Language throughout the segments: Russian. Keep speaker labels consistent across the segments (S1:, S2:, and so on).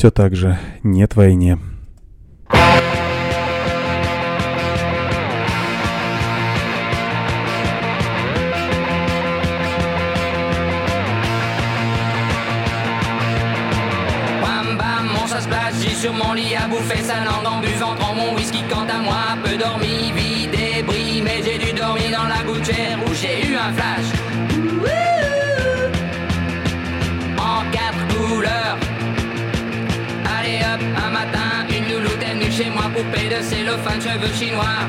S1: все так же нет войне.
S2: Chinois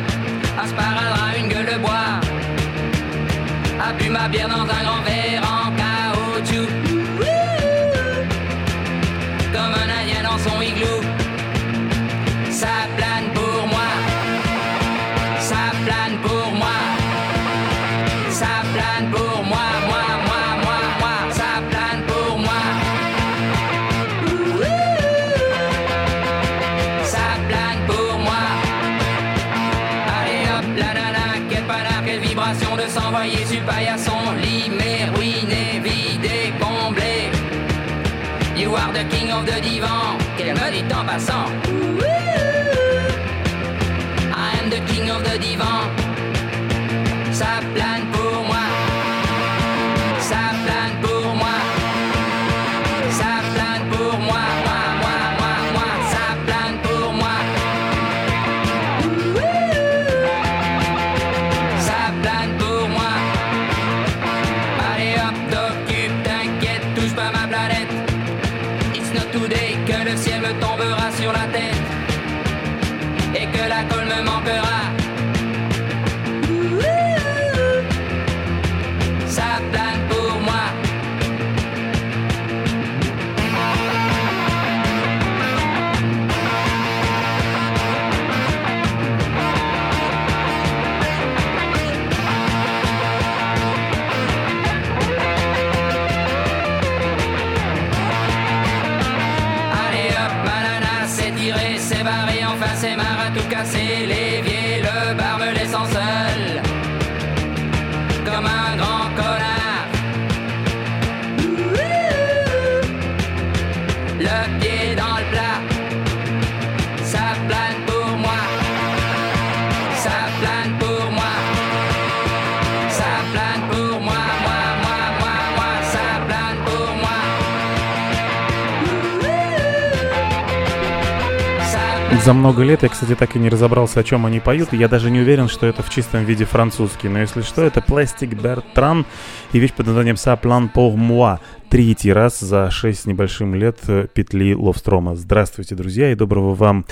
S1: За много лет я, кстати, так и не разобрался, о чем они поют. Я даже не уверен, что это в чистом виде французский. Но если что, это Plastic Bertrand и вещь под названием «Sa plan pour moi». Третий раз за шесть небольшим лет петли Ловстрома. Здравствуйте, друзья, и доброго вам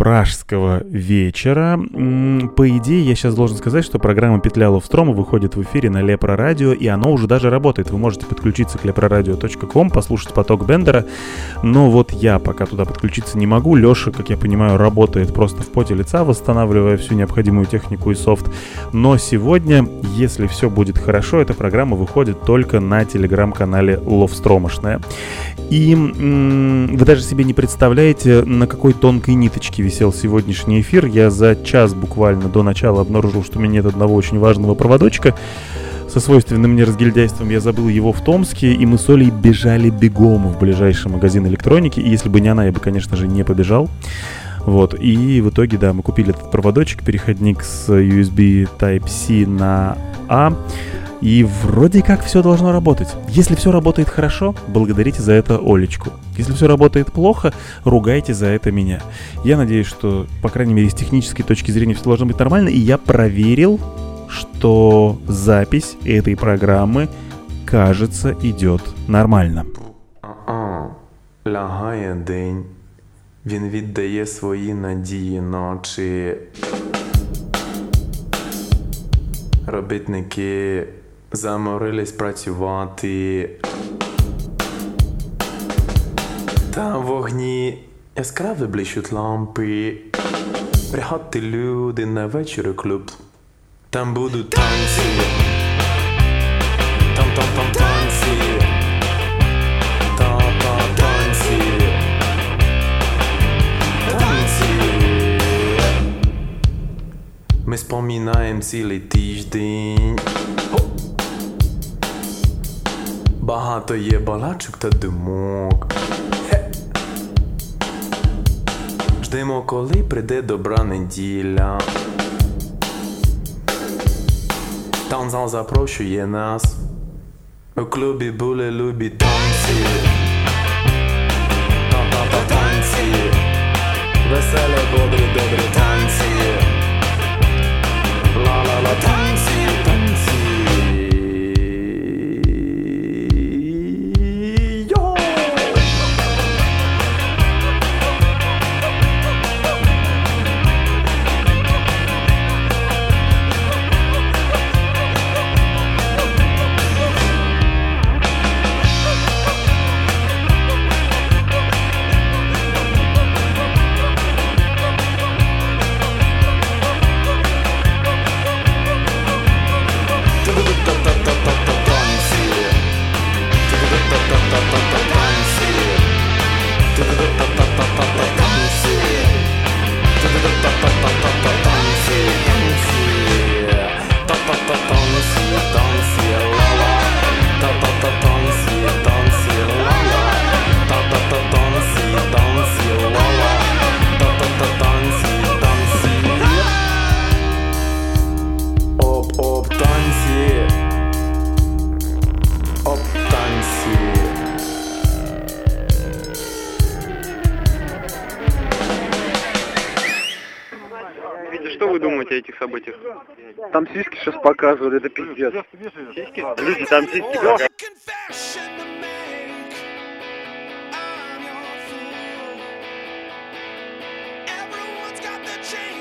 S1: пражского вечера. По идее, я сейчас должен сказать, что программа «Петля Ловстрома» выходит в эфире на Лепро Радио, и оно уже даже работает. Вы можете подключиться к leproradio.com, послушать поток Бендера, но вот я пока туда подключиться не могу. Леша, как я понимаю, работает просто в поте лица, восстанавливая всю необходимую технику и софт. Но сегодня, если все будет хорошо, эта программа выходит только на телеграм-канале Ловстромошная. И вы даже себе не представляете, на какой тонкой ниточке висел сегодняшний эфир. Я за час буквально до начала обнаружил, что у меня нет одного очень важного проводочка. Со свойственным мне разгильдяйством я забыл его в Томске, и мы с Олей бежали бегом в ближайший магазин электроники. И если бы не она, я бы, конечно же, не побежал. Вот, и в итоге, да, мы купили этот проводочек, переходник с USB Type-C на A. И вроде как все должно работать. Если все работает хорошо, благодарите за это Олечку. Если все работает плохо, ругайте за это меня. Я надеюсь, что, по крайней мере, с технической точки зрения все должно быть нормально. И я проверил, что запись этой программы, кажется, идет нормально. Лягає день, він віддає свої надії ночі. Робітники заморились працювати. Та вогні яскраві блищуть лампи. Приходьте люди на вечір клуб. Там будуть танці. Там там там танці. Та-та танці. Танці. Ми споминаємо цілий тиждень. Багато є балачок та димок.
S3: Ждемо, коли прийде добра неділя. Танзал запрошує нас. У клубі були любі танці. Та-та-та танці. Веселі, добрі, добрі танці. Ла-ла-ла танці.
S4: сейчас показывали, это пиздец.
S5: Люди там сиськи
S6: типа показывают. change.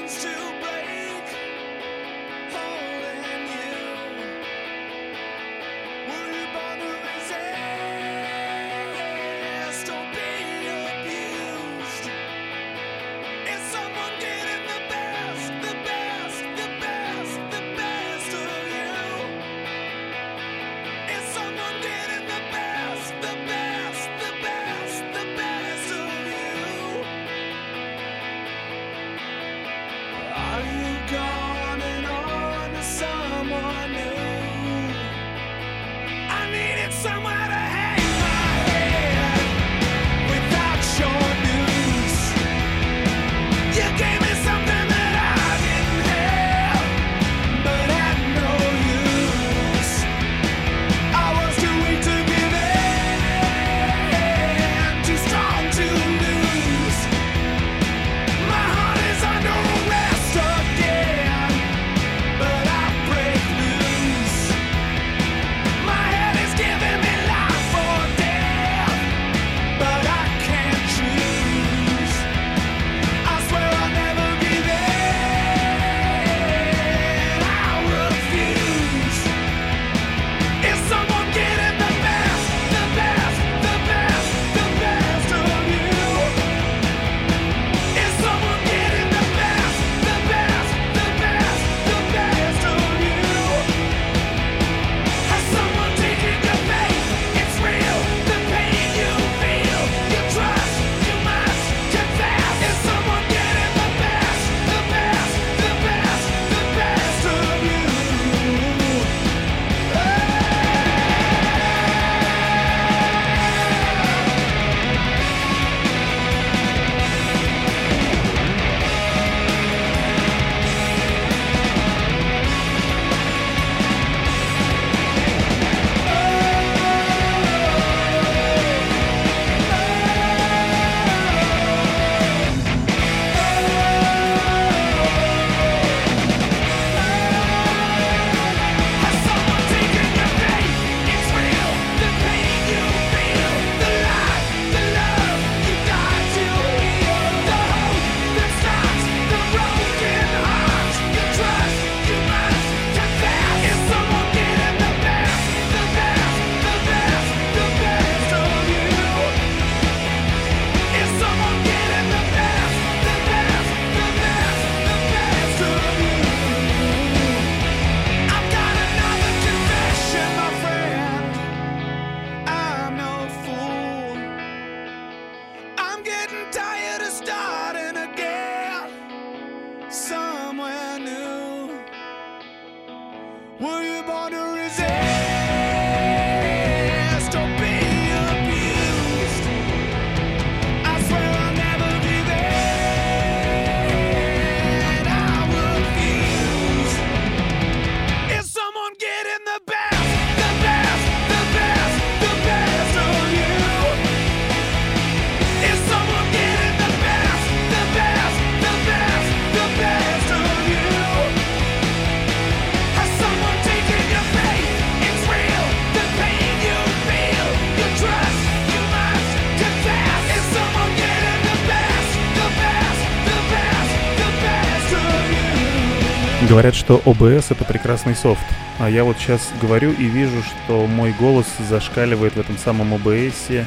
S1: Говорят, что OBS это прекрасный софт. А я вот сейчас говорю и вижу, что мой голос зашкаливает в этом самом OBS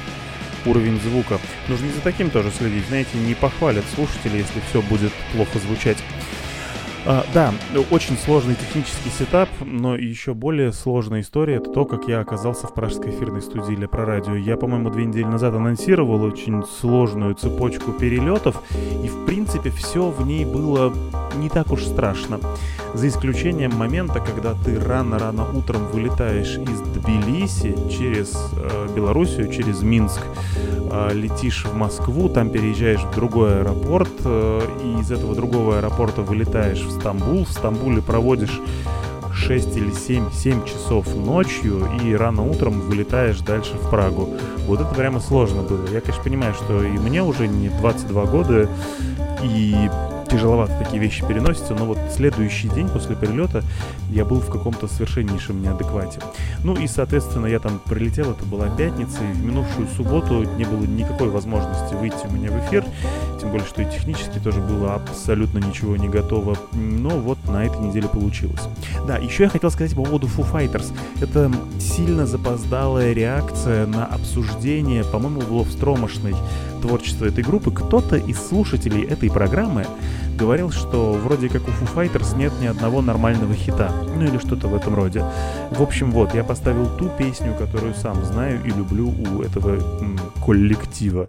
S1: уровень звука. Нужно и за таким тоже следить. Знаете, не похвалят слушатели, если все будет плохо звучать. А, да, очень сложный технический сетап, но еще более сложная история это то, как я оказался в пражской эфирной студии для Прорадио. Я, по-моему, две недели назад анонсировал очень сложную цепочку перелетов, и в принципе все в ней было не так уж страшно. За исключением момента, когда ты рано-рано утром вылетаешь из Тбилиси через э, Белоруссию, через Минск, э, летишь в Москву, там переезжаешь в другой аэропорт, э, и из этого другого аэропорта вылетаешь в Стамбул, в Стамбуле проводишь 6 или 7, 7 часов ночью и рано утром вылетаешь дальше в Прагу. Вот это прямо сложно было. Я, конечно, понимаю, что и мне уже не 22 года, и тяжеловато такие вещи переносятся, но вот следующий день после перелета я был в каком-то совершеннейшем неадеквате. Ну и, соответственно, я там прилетел, это была пятница, и в минувшую субботу не было никакой возможности выйти у меня в эфир, тем более, что и технически тоже было абсолютно ничего не готово, но вот на этой неделе получилось. Да, еще я хотел сказать по поводу Foo Fighters. Это сильно запоздалая реакция на обсуждение, по-моему, Ловстромошной творчества этой группы. Кто-то из слушателей этой программы говорил, что вроде как у Foo Fighters нет ни одного нормального хита. Ну или что-то в этом роде. В общем, вот, я поставил ту песню, которую сам знаю и люблю у этого м, коллектива.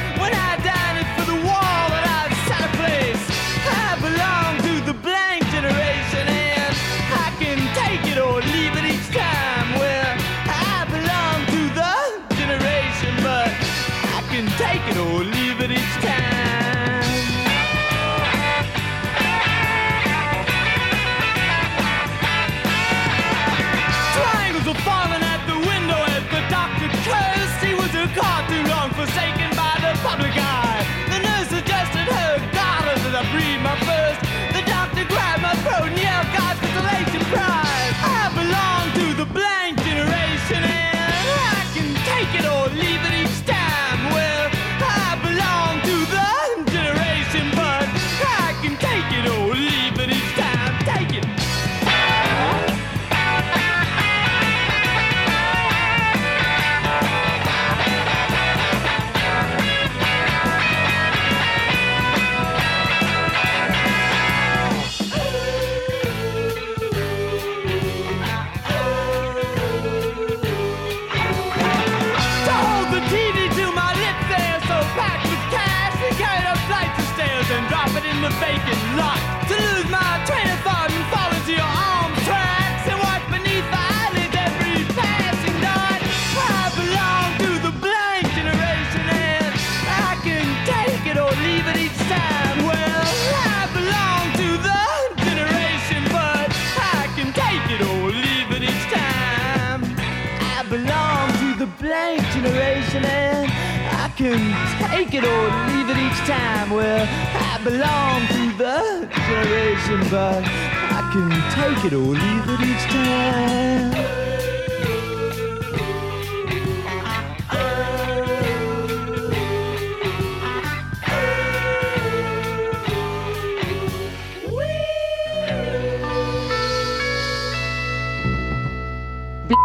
S7: can take it or leave it each time. Well, I belong to the generation, but I can take it or leave it each time.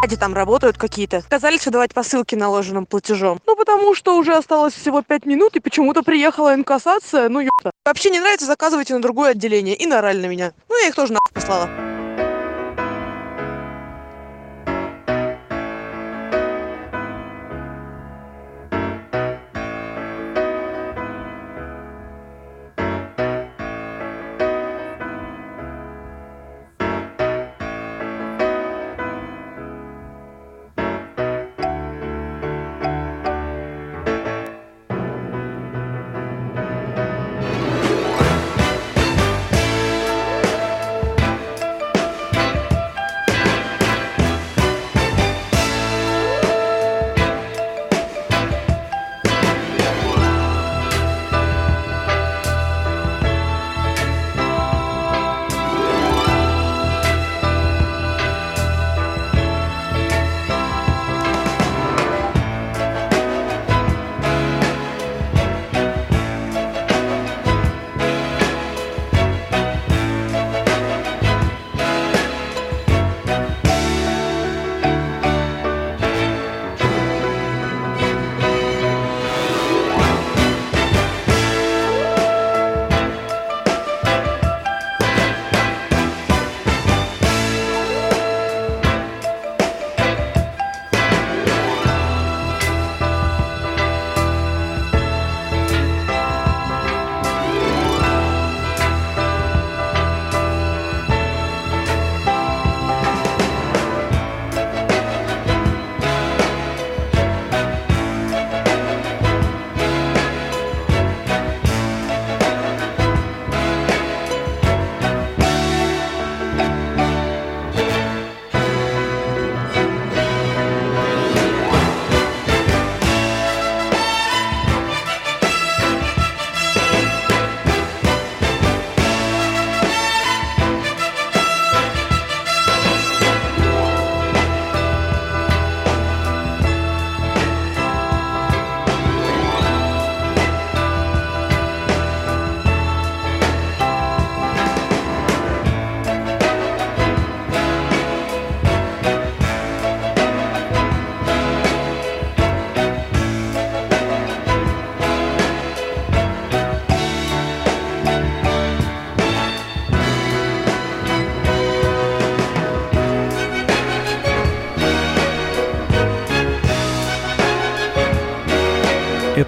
S8: Бляди там работают какие-то. Сказали, что давать посылки наложенным платежом. Ну, потому что уже осталось всего пять минут, и почему-то приехала инкассация. Ну, ёпта. Вообще не нравится, заказывайте на другое отделение. И наорали на меня. Ну, я их тоже нахуй послала.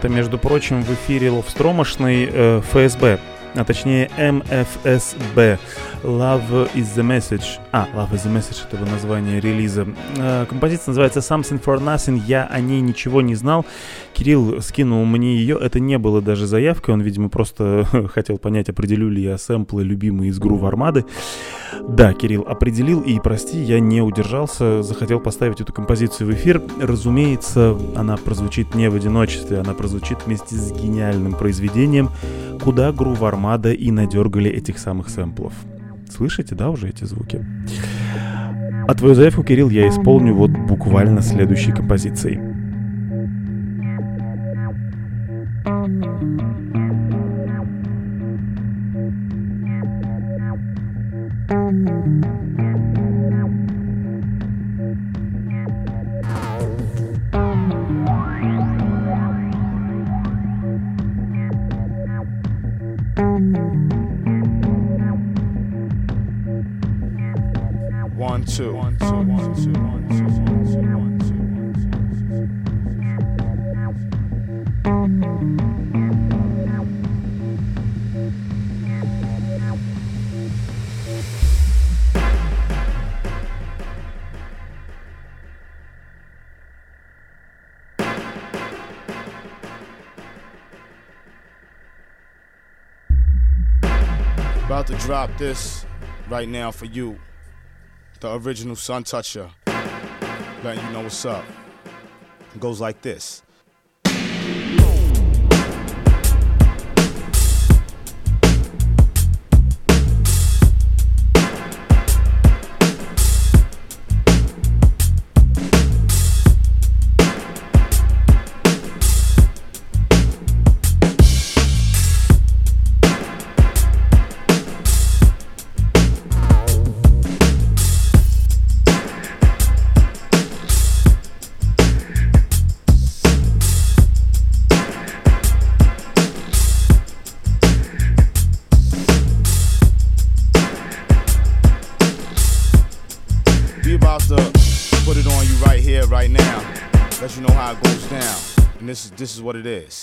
S1: Это, между прочим, в эфире ловстромошный э, ФСБ, а точнее МФСБ. Love is the Message. А, Love is the Message это название релиза. Э, композиция называется Something for Nothing. Я о ней ничего не знал. Кирилл скинул мне ее. Это не было даже заявкой. Он, видимо, просто хотел понять, определю ли я сэмплы, любимые из Грув Армады. Да, Кирилл определил, и прости, я не удержался, захотел поставить эту композицию в эфир. Разумеется, она прозвучит не в одиночестве, она прозвучит вместе с гениальным произведением, куда Грув Армада и надергали этих самых сэмплов. Слышите, да, уже эти звуки? А твою заявку, Кирилл, я исполню вот буквально следующей композицией.
S9: Drop this right now for you, the original Sun Toucher. Letting you know what's up. It goes like this. This is what it is.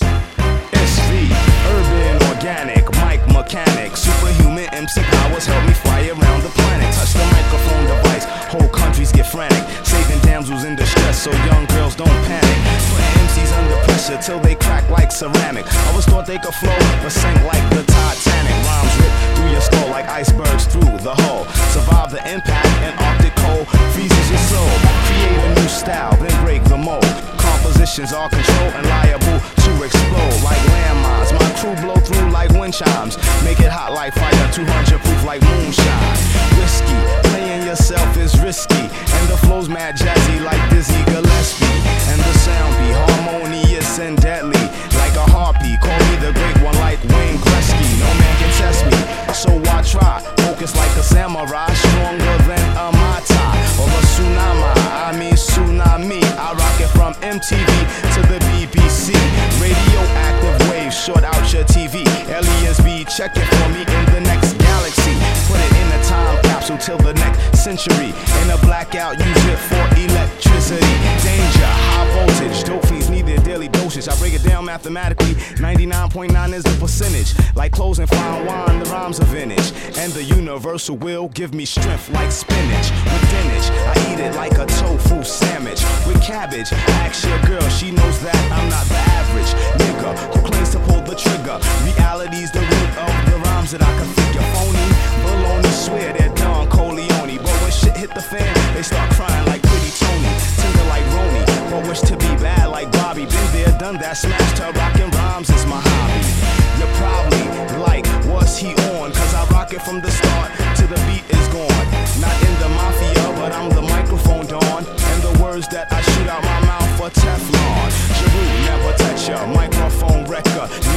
S9: SV, urban, organic, mic mechanic, superhuman MC powers help me fly around the planet. Touch the microphone device, whole countries get frantic. Saving damsels in distress so young girls don't panic. Putting MCs under pressure till they crack like ceramic. Always thought they could flow, but sank like the Titanic. Rhymes rip through your skull like icebergs through the hull. Survive the impact and Arctic cold freezes your soul. Create a new style, then break the mold. Compositions are controlled and liable to explode like landmines. My crew blow through like wind chimes. Make it hot like fire, 200 proof like moonshine. Whiskey, playing yourself is risky. And the flow's mad jazzy like Dizzy Gillespie. And the sound be harmonious and deadly. Like a harpy, call me the great one like Wayne Gretzky. No man can test me, so I try. Focus like a samurai, stronger than a mata or a tsunami. I mean tsunami. I it from MTV to the BBC. Radioactive waves short out your TV. Aliens be checking for me in the next galaxy. Put it in a time capsule till the next century. In a blackout, use it for electricity. Danger, high voltage. Dope fiends daily dosage. I break it down mathematically. 99.9 is the percentage. Like clothes and fine wine, the rhymes are vintage. And the universal will give me strength like spinach. With spinach, I eat it like a tofu sandwich. With cabbage, ask your girl, she knows that I'm not the average nigga who claims to pull the trigger. Reality's the root of the rhymes that I can figure. Phony, baloney, swear they're that, smashed her, rockin' rhymes is my hobby. You're probably like, what's he on? Cause I rock it from the start to the beat is gone. Not in the mafia, but I'm the microphone dawn. And the words that I shoot out my mouth are Teflon. Giroux, never touch ya. Microphone wrecker.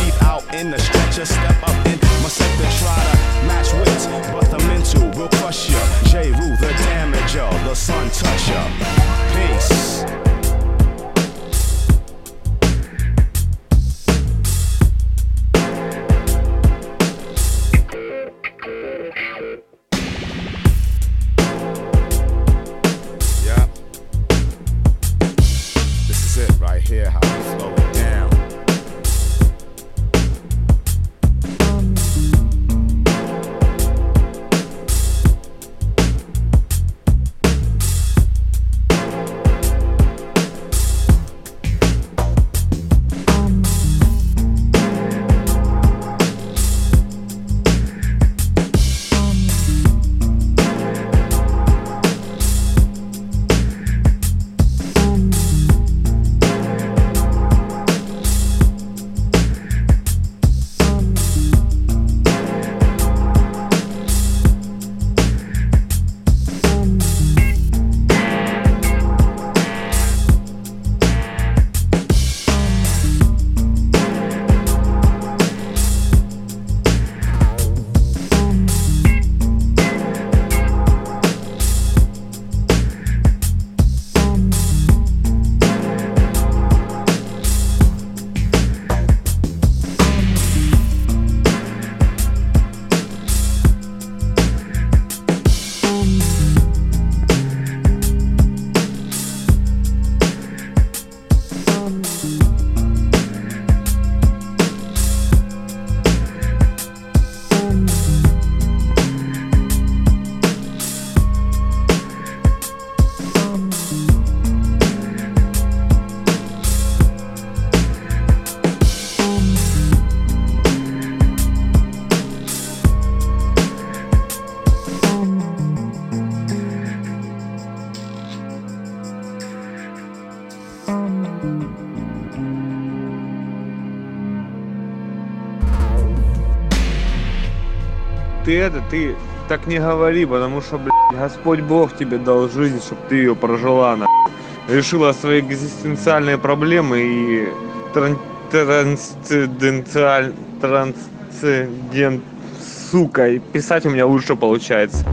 S10: Ты так не говори, потому что, блядь, Господь Бог тебе дал жизнь, чтобы ты ее прожила, на. Решила свои экзистенциальные проблемы и тран- трансценденталь... трансцендент... Сука, и писать у меня лучше получается.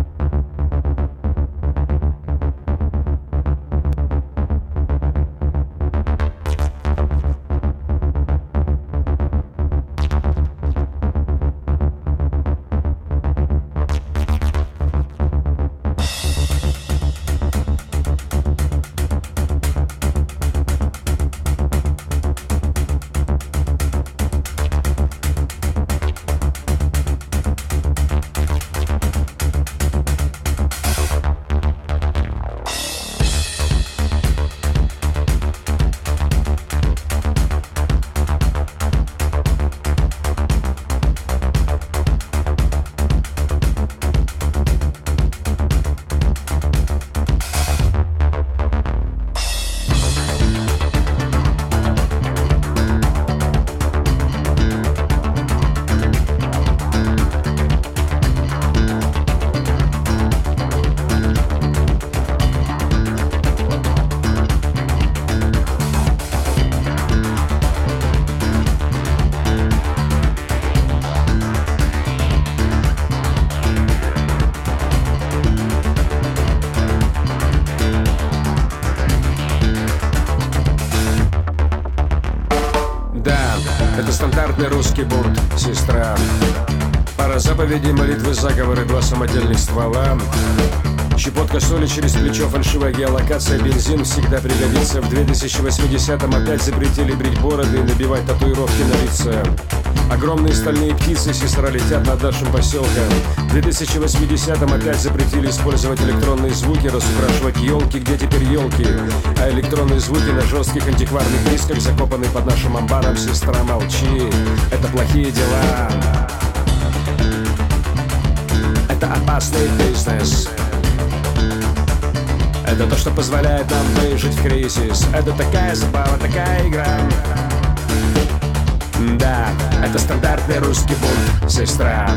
S11: Пара заповедей, молитвы, заговоры, два самодельных ствола. Щепотка соли через плечо, фальшивая геолокация, бензин всегда пригодится. В 2080-м опять запретили брить бороды и набивать татуировки на лице. Огромные стальные птицы сестра летят над нашим поселком. В 2080-м опять запретили использовать электронные звуки, разукрашивать елки, где теперь елки. А электронные звуки на жестких антикварных дисках, закопанные под нашим амбаром, сестра, молчи. Это плохие дела. Это опасный бизнес. Это то, что позволяет нам выжить в кризис. Это такая забава, такая игра. Да, это стандартный русский бунт, сестра.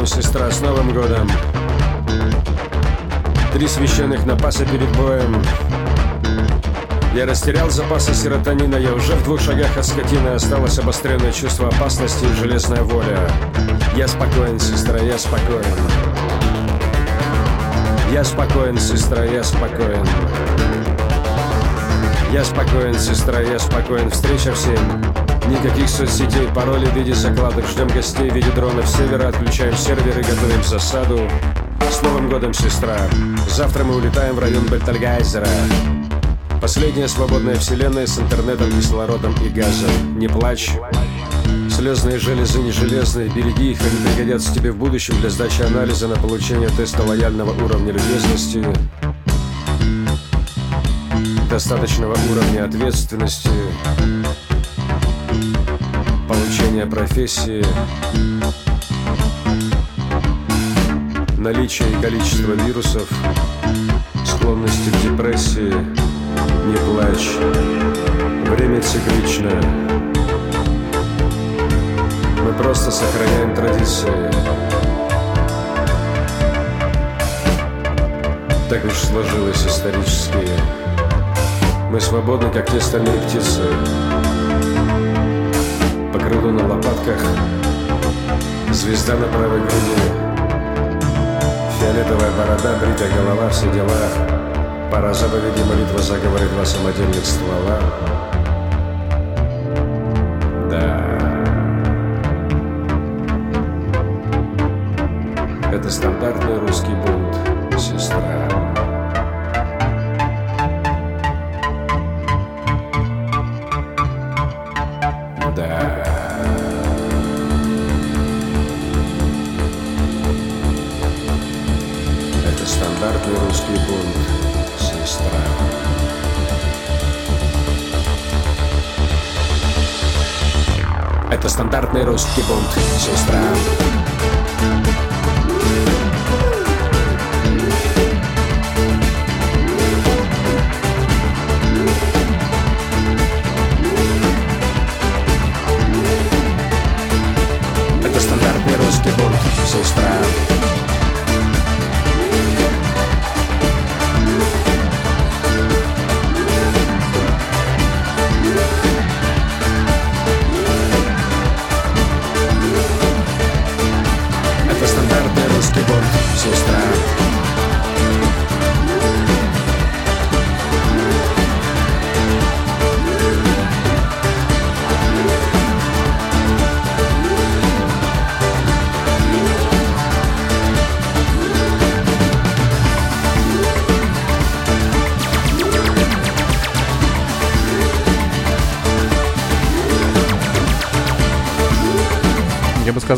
S11: Годом, сестра, с Новым годом. Три священных напаса перед боем. Я растерял запасы серотонина, я уже в двух шагах от скотины. Осталось обостренное чувство опасности и железная воля. Я спокоен, сестра, я спокоен. Я спокоен, сестра, я спокоен. Я спокоен, сестра, я спокоен. Встреча в семь Никаких соцсетей, паролей в виде закладок. Ждем гостей в виде дронов с севера. Отключаем серверы, готовим засаду. С Новым годом, сестра! Завтра мы улетаем в район Бертальгайзера Последняя свободная вселенная с интернетом, кислородом и газом. Не плачь. Слезные железы не железные, береги их, они пригодятся тебе в будущем для сдачи анализа на получение теста лояльного уровня любезности, достаточного уровня ответственности, получения профессии, наличие и количество вирусов, склонности к депрессии, не плачь. Время циклично. Мы просто сохраняем традиции. Так уж сложилось исторически. Мы свободны, как те стальные птицы. Крылу на лопатках, звезда на правой груди. Фиолетовая борода, бритая голова, все дела. Пора заповеди, молитва, заговоры, два самодельных ствола.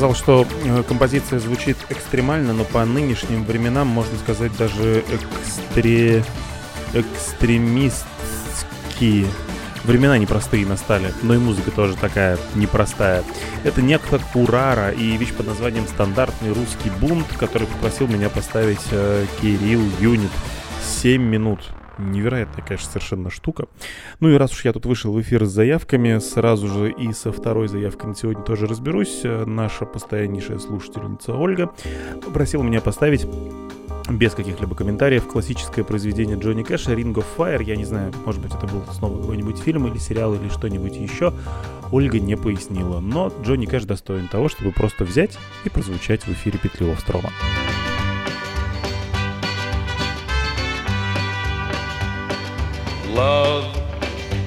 S1: Сказал, что э, композиция звучит экстремально, но по нынешним временам можно сказать даже экстре... экстремистские. Времена непростые настали, но и музыка тоже такая непростая. Это некто Курара и вещь под названием «Стандартный русский бунт», который попросил меня поставить э, Кирилл Юнит. 7 минут. Невероятная, конечно, совершенно штука. Ну и раз уж я тут вышел в эфир с заявками, сразу же и со второй заявкой на сегодня тоже разберусь. Наша постояннейшая слушательница Ольга попросила меня поставить без каких-либо комментариев классическое произведение Джонни Кэша «Ring of Fire». Я не знаю, может быть, это был снова какой-нибудь фильм или сериал или что-нибудь еще. Ольга не пояснила, но Джонни Кэш достоин того, чтобы просто взять и прозвучать в эфире Петли Острова.
S12: Love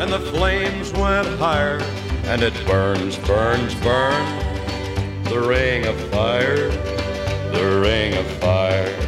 S12: and the flames went higher. And it burns, burns, burns. The ring of fire, the ring of fire.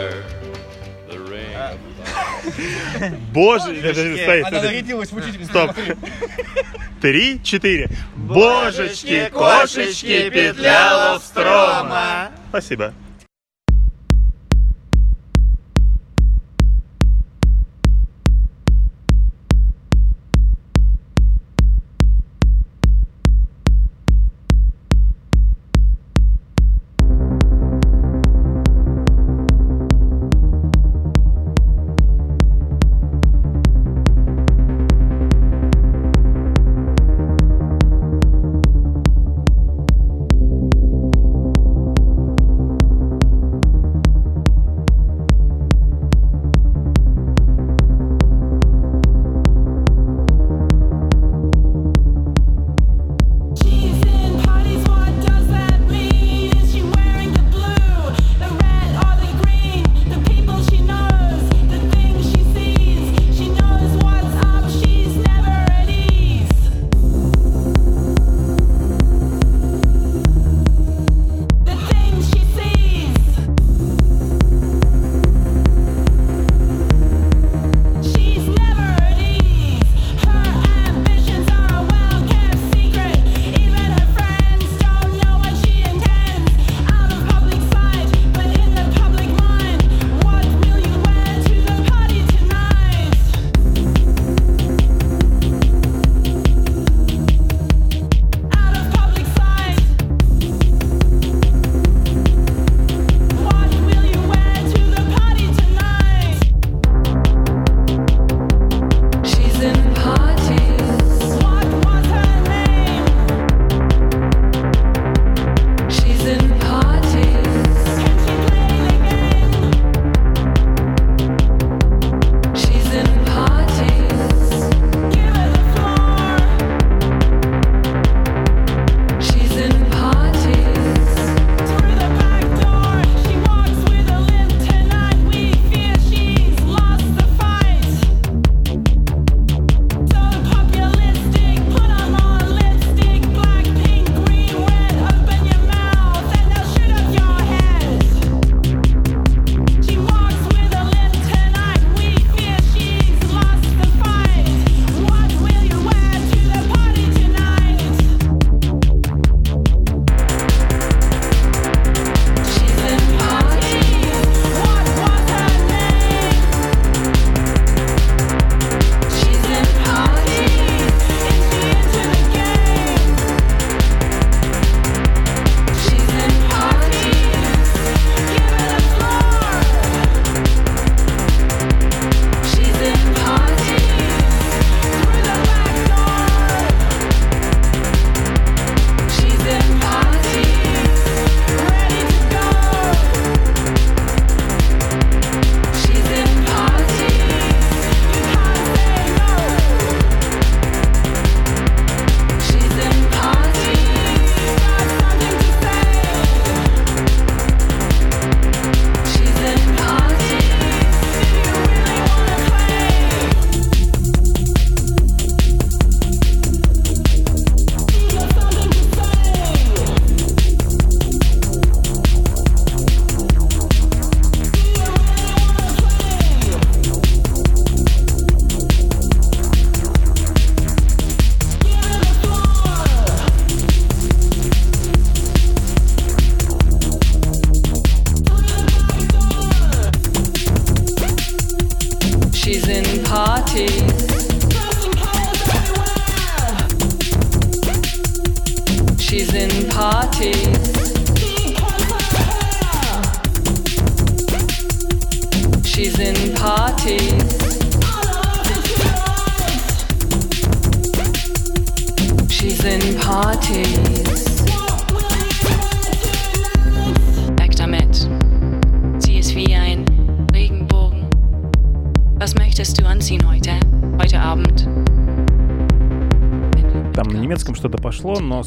S13: Боже,
S1: Она нарядилась в учительницу.
S13: Стоп. Три, четыре. Божечки, кошечки, петля Ловстрома. Спасибо.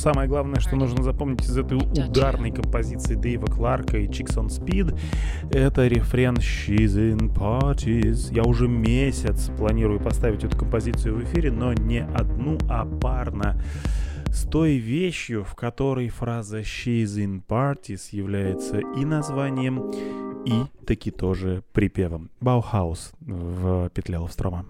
S13: Самое главное, что нужно запомнить из этой ударной композиции Дэйва Кларка и Chicks on Speed, это рефрен She's in Parties. Я уже месяц планирую поставить эту композицию в эфире, но не одну, а парно
S7: с той вещью, в которой фраза «She's in parties» является и названием, и таки тоже припевом. Баухаус в петле Ловстрома.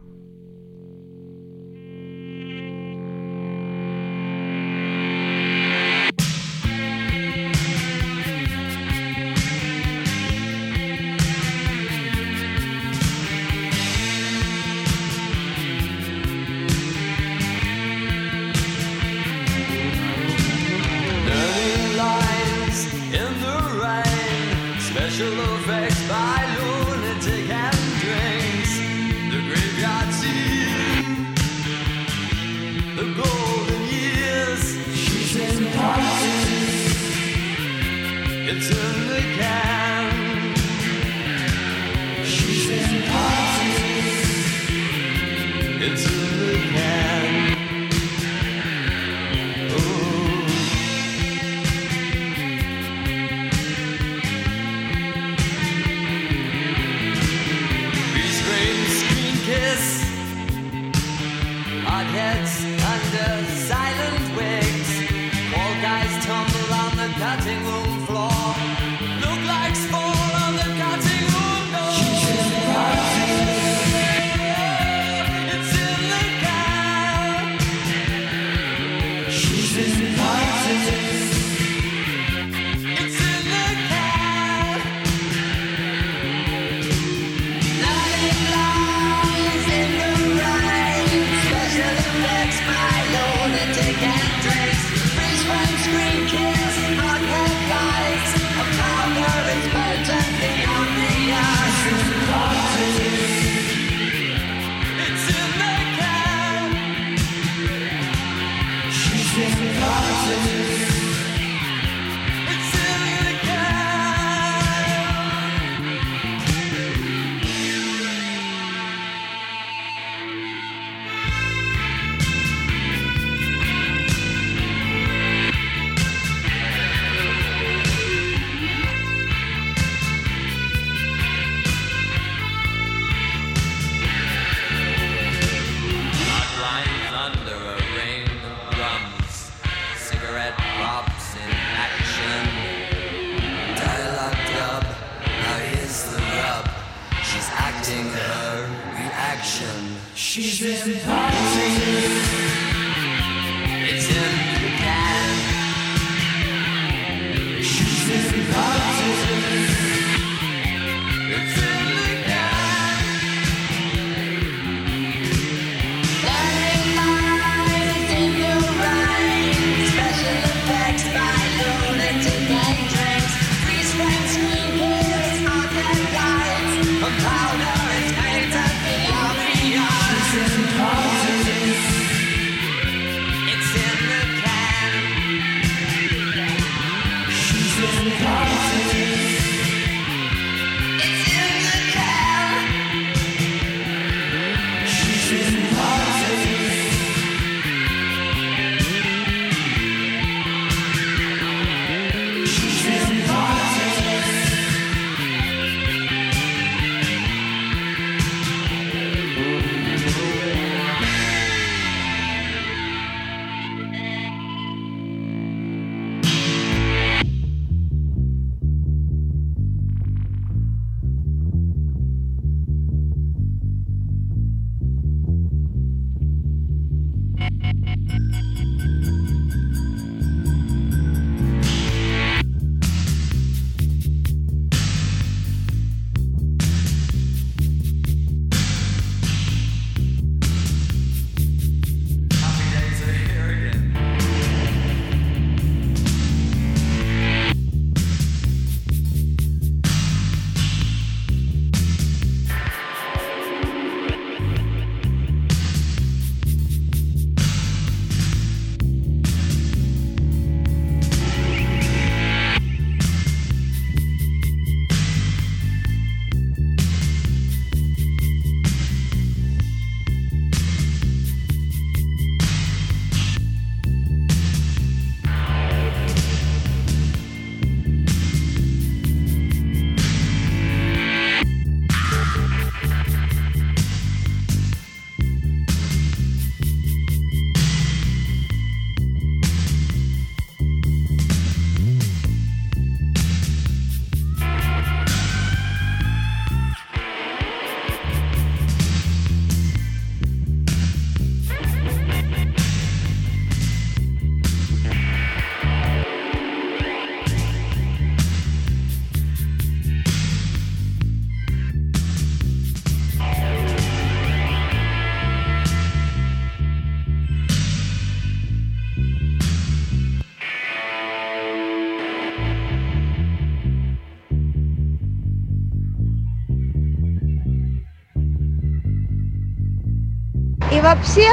S14: Вообще,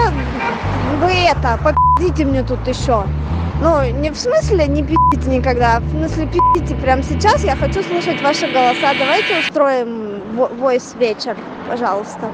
S14: вы это, попидите мне тут еще. Ну, не в смысле не пи***те никогда, а в смысле пи***те прямо сейчас. Я хочу слышать ваши голоса. Давайте устроим войс вечер, пожалуйста.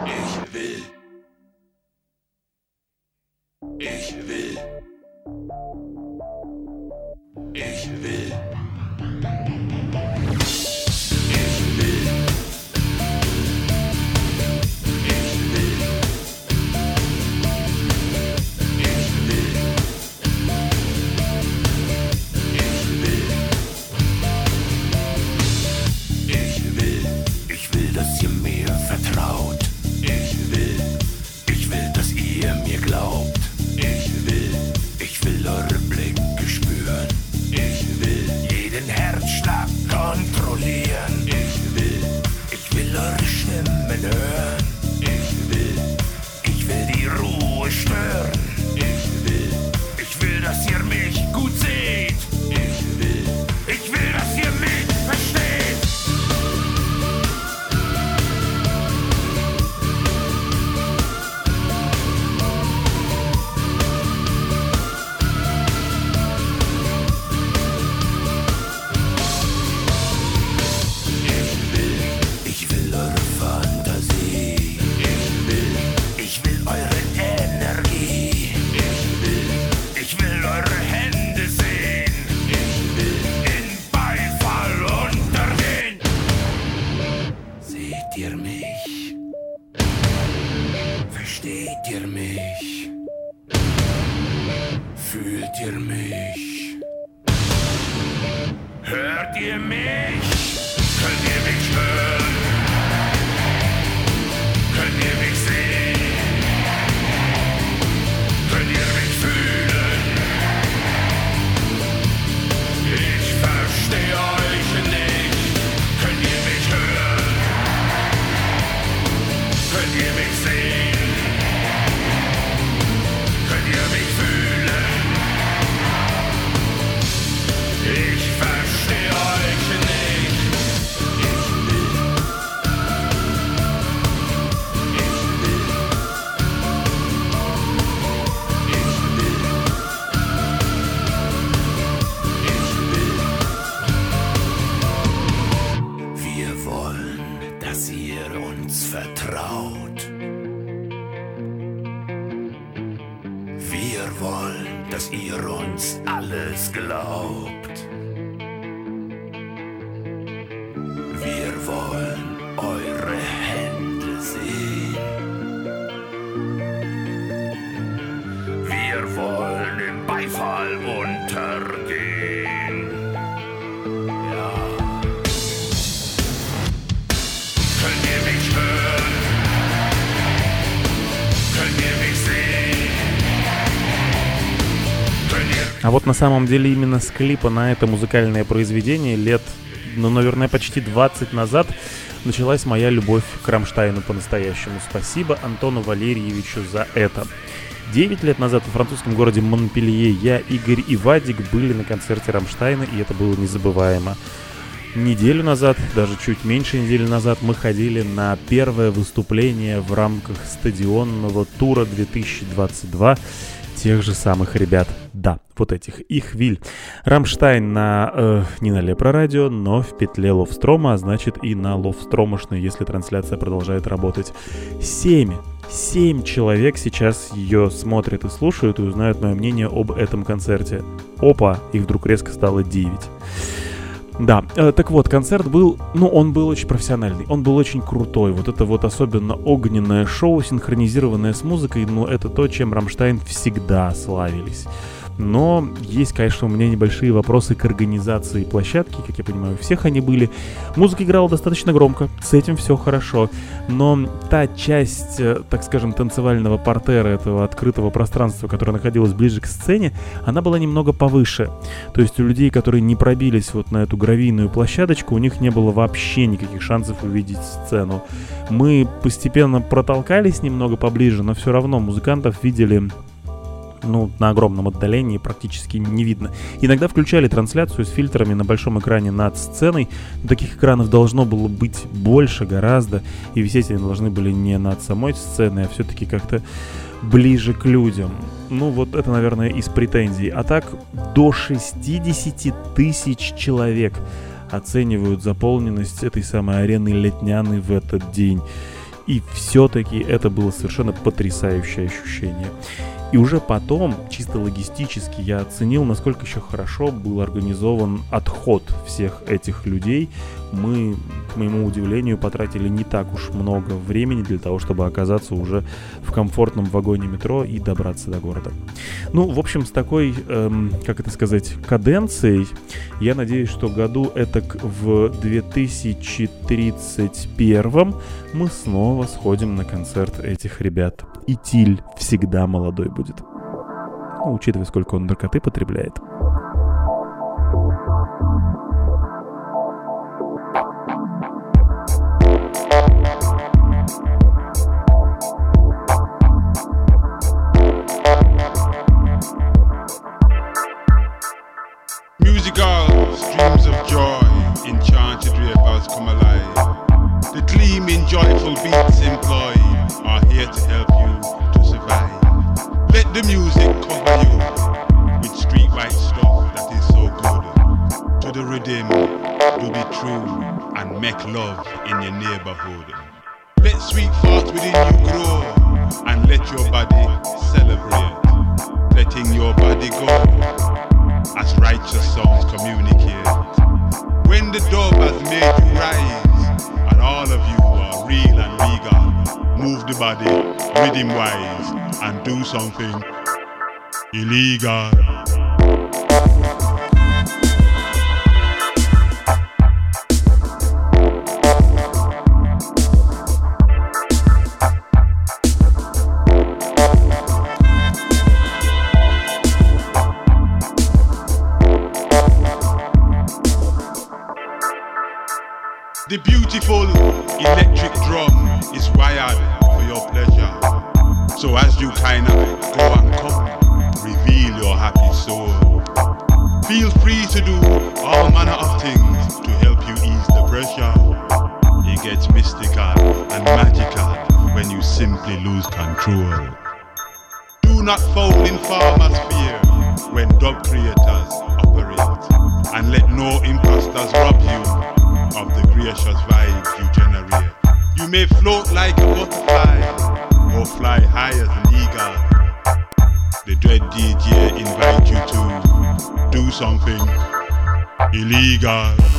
S1: А вот на самом деле именно с клипа на это музыкальное произведение лет, ну, наверное, почти 20 назад началась моя любовь к Рамштайну по-настоящему. Спасибо Антону Валерьевичу за это. Девять лет назад в французском городе Монпелье я, Игорь и Вадик были на концерте Рамштайна, и это было незабываемо. Неделю назад, даже чуть меньше недели назад, мы ходили на первое выступление в рамках стадионного тура 2022 тех же самых ребят. Да, вот этих, их виль. Рамштайн на, э, не на Лепро радио, но в петле Ловстрома, а значит и на Ловстромошной, если трансляция продолжает работать. Семь, семь человек сейчас ее смотрят и слушают и узнают мое мнение об этом концерте. Опа, их вдруг резко стало девять. Да, э, так вот, концерт был, ну, он был очень профессиональный, он был очень крутой. Вот это вот особенно огненное шоу, синхронизированное с музыкой, ну, это то, чем Рамштайн всегда славились. Но есть, конечно, у меня небольшие вопросы к организации площадки, как я понимаю, у всех они были. Музыка играла достаточно громко, с этим все хорошо. Но та часть, э, так скажем, танцевального портера, этого открытого пространства, которое находилось ближе к сцене, она была немного повыше. То есть у людей, которые не пробились вот на эту гравийную площадочку, у них не было вообще никаких шансов увидеть сцену. Мы постепенно протолкались немного поближе, но все равно музыкантов видели ну, на огромном отдалении практически не видно. Иногда включали трансляцию с фильтрами на большом экране над сценой. Таких экранов должно было быть больше гораздо, и висеть они должны были не над самой сценой, а все-таки как-то ближе к людям. Ну, вот это, наверное, из претензий. А так, до 60 тысяч человек оценивают заполненность этой самой арены Летняны в этот день. И все-таки это было совершенно потрясающее ощущение. И уже потом, чисто логистически, я оценил, насколько еще хорошо был организован отход всех этих людей. Мы, к моему удивлению, потратили не так уж много времени для того, чтобы оказаться уже в комфортном вагоне метро и добраться до города. Ну, в общем, с такой, эм, как это сказать, каденцией, я надеюсь, что году это в 2031 мы снова сходим на концерт этих ребят. И Тиль всегда молодой будет. Ну, учитывая, сколько он наркоты потребляет.
S15: Musical streams of joy, enchanted ravers come alive. The gleaming, joyful beats employed are here to help you to survive. Let the music cover you with street white stuff that is so good. To the rhythm, do be true and make love in your neighborhood. Let sweet thoughts within you grow and let your body celebrate. Letting your body go as righteous songs communicate. When the dove has made you rise, body rhythm wise and do something illegal. The beautiful electric drum is wired. So as you kinda go and come, reveal your happy soul. Feel free to do all manner of things to help you ease the pressure. It gets mystical and magical when you simply lose control. Do not fall in farmer's fear when dub creators operate. And let no imposters rob you of the gracious vibes you generate. You may float like a butterfly or fly high as an eagle. The dread DJ invite you to do something illegal.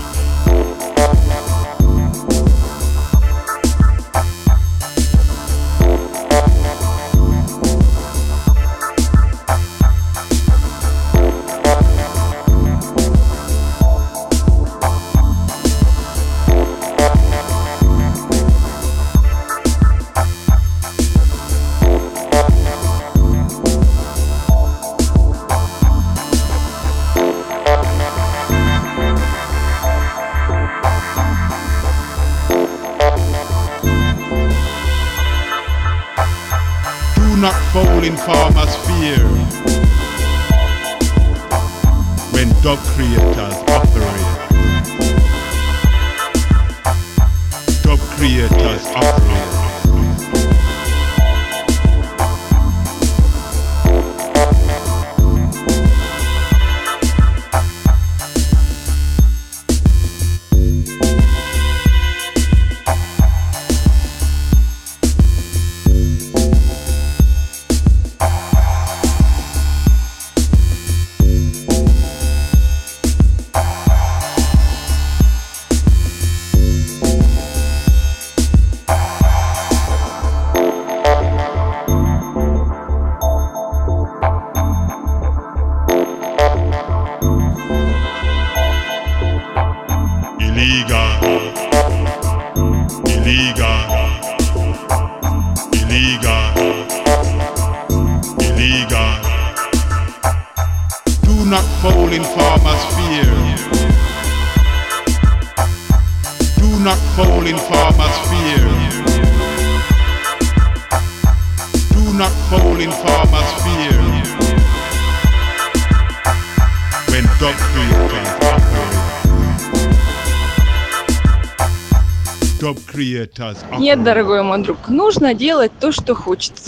S16: Нет, дорогой мой друг, нужно делать то, что хочется.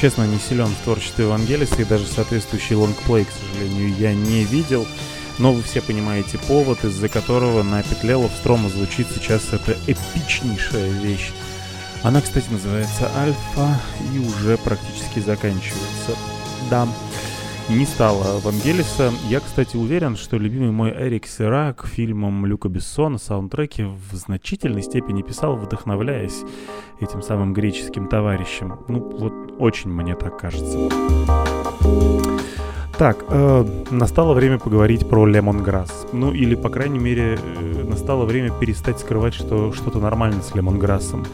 S1: Честно, не силен в творчестве Евангелиса, и даже соответствующий лонгплей, к сожалению, я не видел. Но вы все понимаете повод, из-за которого на петле Ловстрома звучит сейчас эта эпичнейшая вещь. Она, кстати, называется «Альфа» и уже практически заканчивается. Да, не стало Вангелиса. Я, кстати, уверен, что любимый мой Эрик Сера к фильмам Люка Бессона саундтреки в значительной степени писал, вдохновляясь этим самым греческим товарищем. Ну, вот очень мне так кажется. Так, э, настало время поговорить про лемонграсс. Ну, или, по крайней мере, э, настало время перестать скрывать, что что-то нормально с лемонграссом.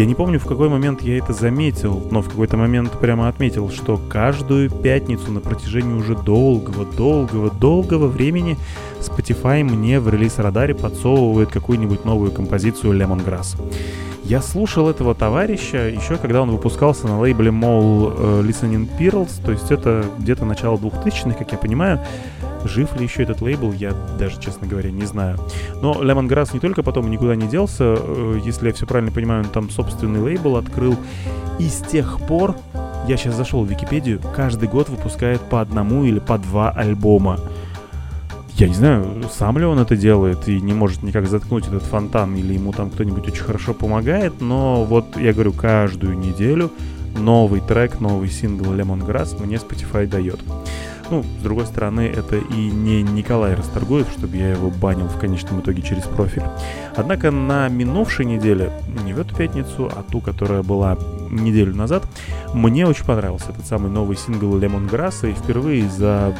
S1: Я не помню, в какой момент я это заметил, но в какой-то момент прямо отметил, что каждую пятницу на протяжении уже долгого, долгого, долгого времени Spotify мне в релиз-радаре подсовывает какую-нибудь новую композицию Lemongrass. Я слушал этого товарища еще когда он выпускался на лейбле Mall э, Listening Pearls, то есть это где-то начало 2000-х, как я понимаю. Жив ли еще этот лейбл, я даже, честно говоря, не знаю. Но Lemongrass не только потом никуда не делся, э, если я все правильно понимаю, он там собственный лейбл открыл. И с тех пор, я сейчас зашел в Википедию, каждый год выпускает по одному или по два альбома. Я не знаю, сам ли он это делает и не может никак заткнуть этот фонтан, или ему там кто-нибудь очень хорошо помогает, но вот я говорю, каждую неделю новый трек, новый сингл Lemongrass мне Spotify дает. Ну, с другой стороны, это и не Николай Расторгуев, чтобы я его банил в конечном итоге через профиль. Однако на минувшей неделе, не в эту пятницу, а ту, которая была неделю назад, мне очень понравился этот самый новый сингл Lemongrass, и впервые за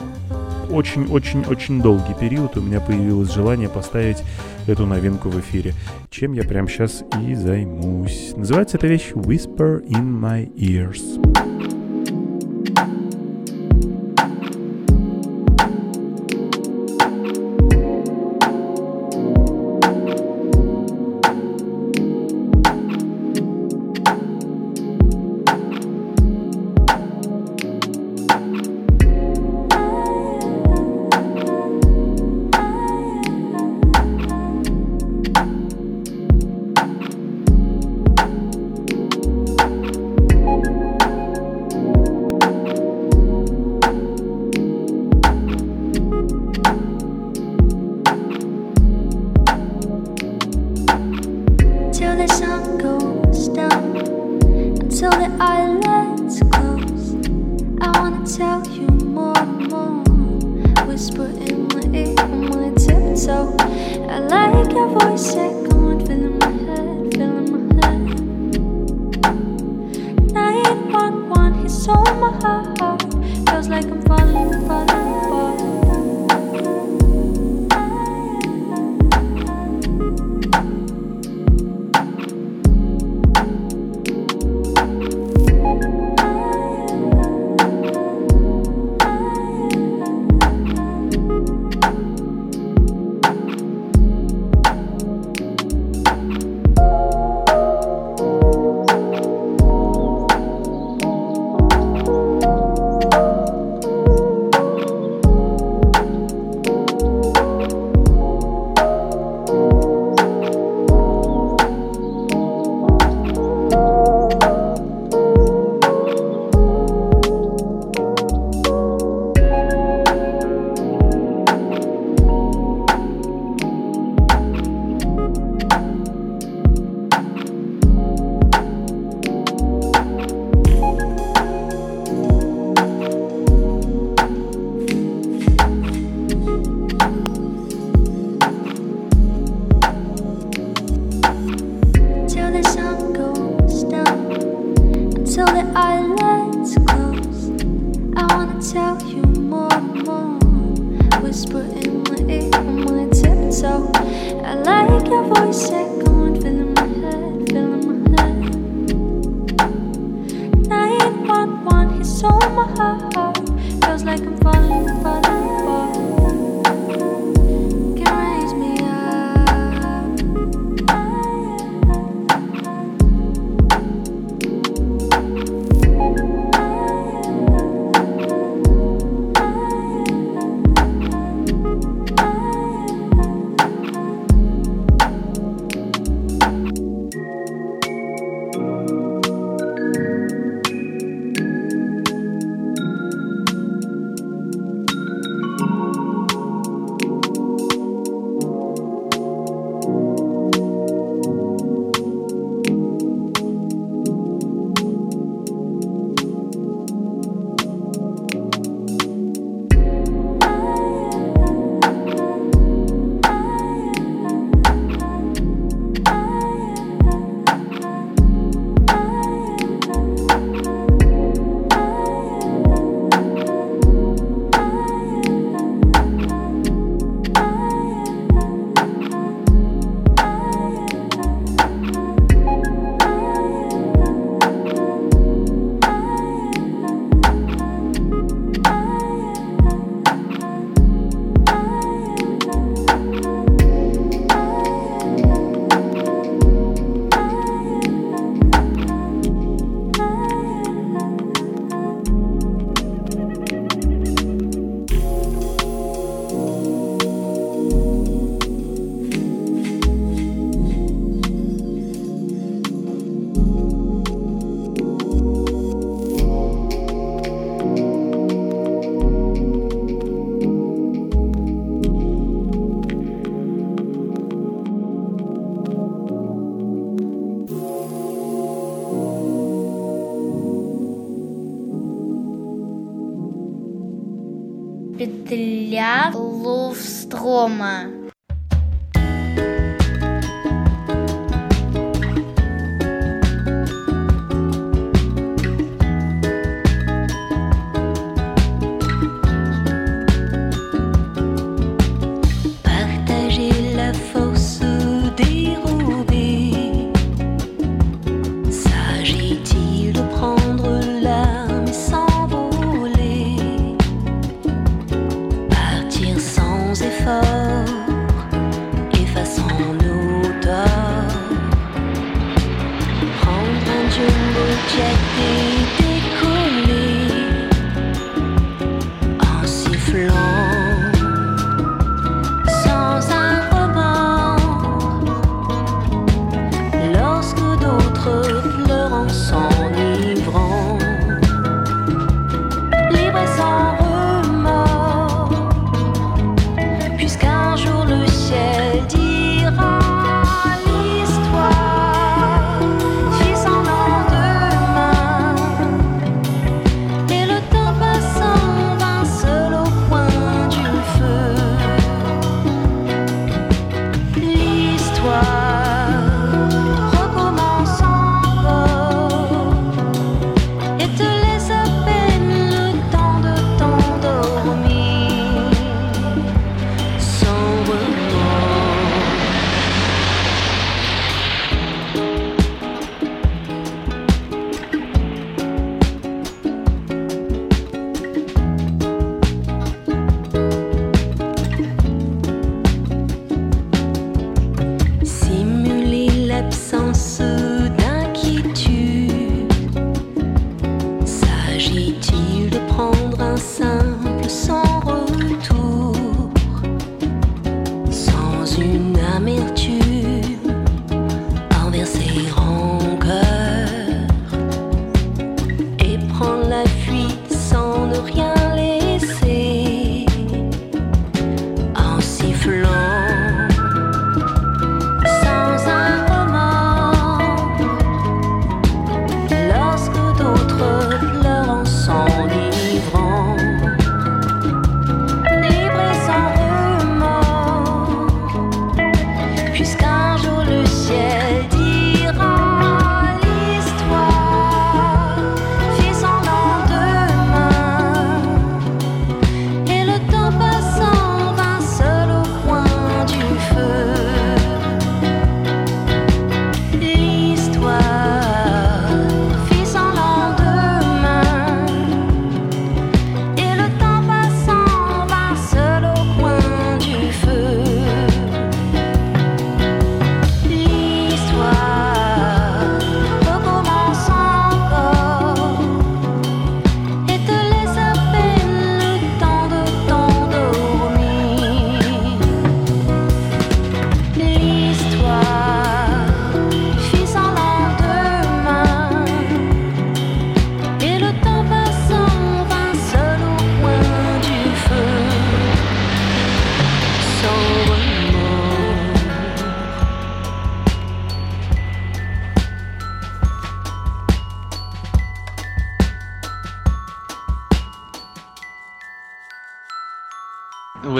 S1: очень-очень-очень долгий период у меня появилось желание поставить эту новинку в эфире, чем я прямо сейчас и займусь. Называется эта вещь Whisper in My Ears.
S17: 够吗？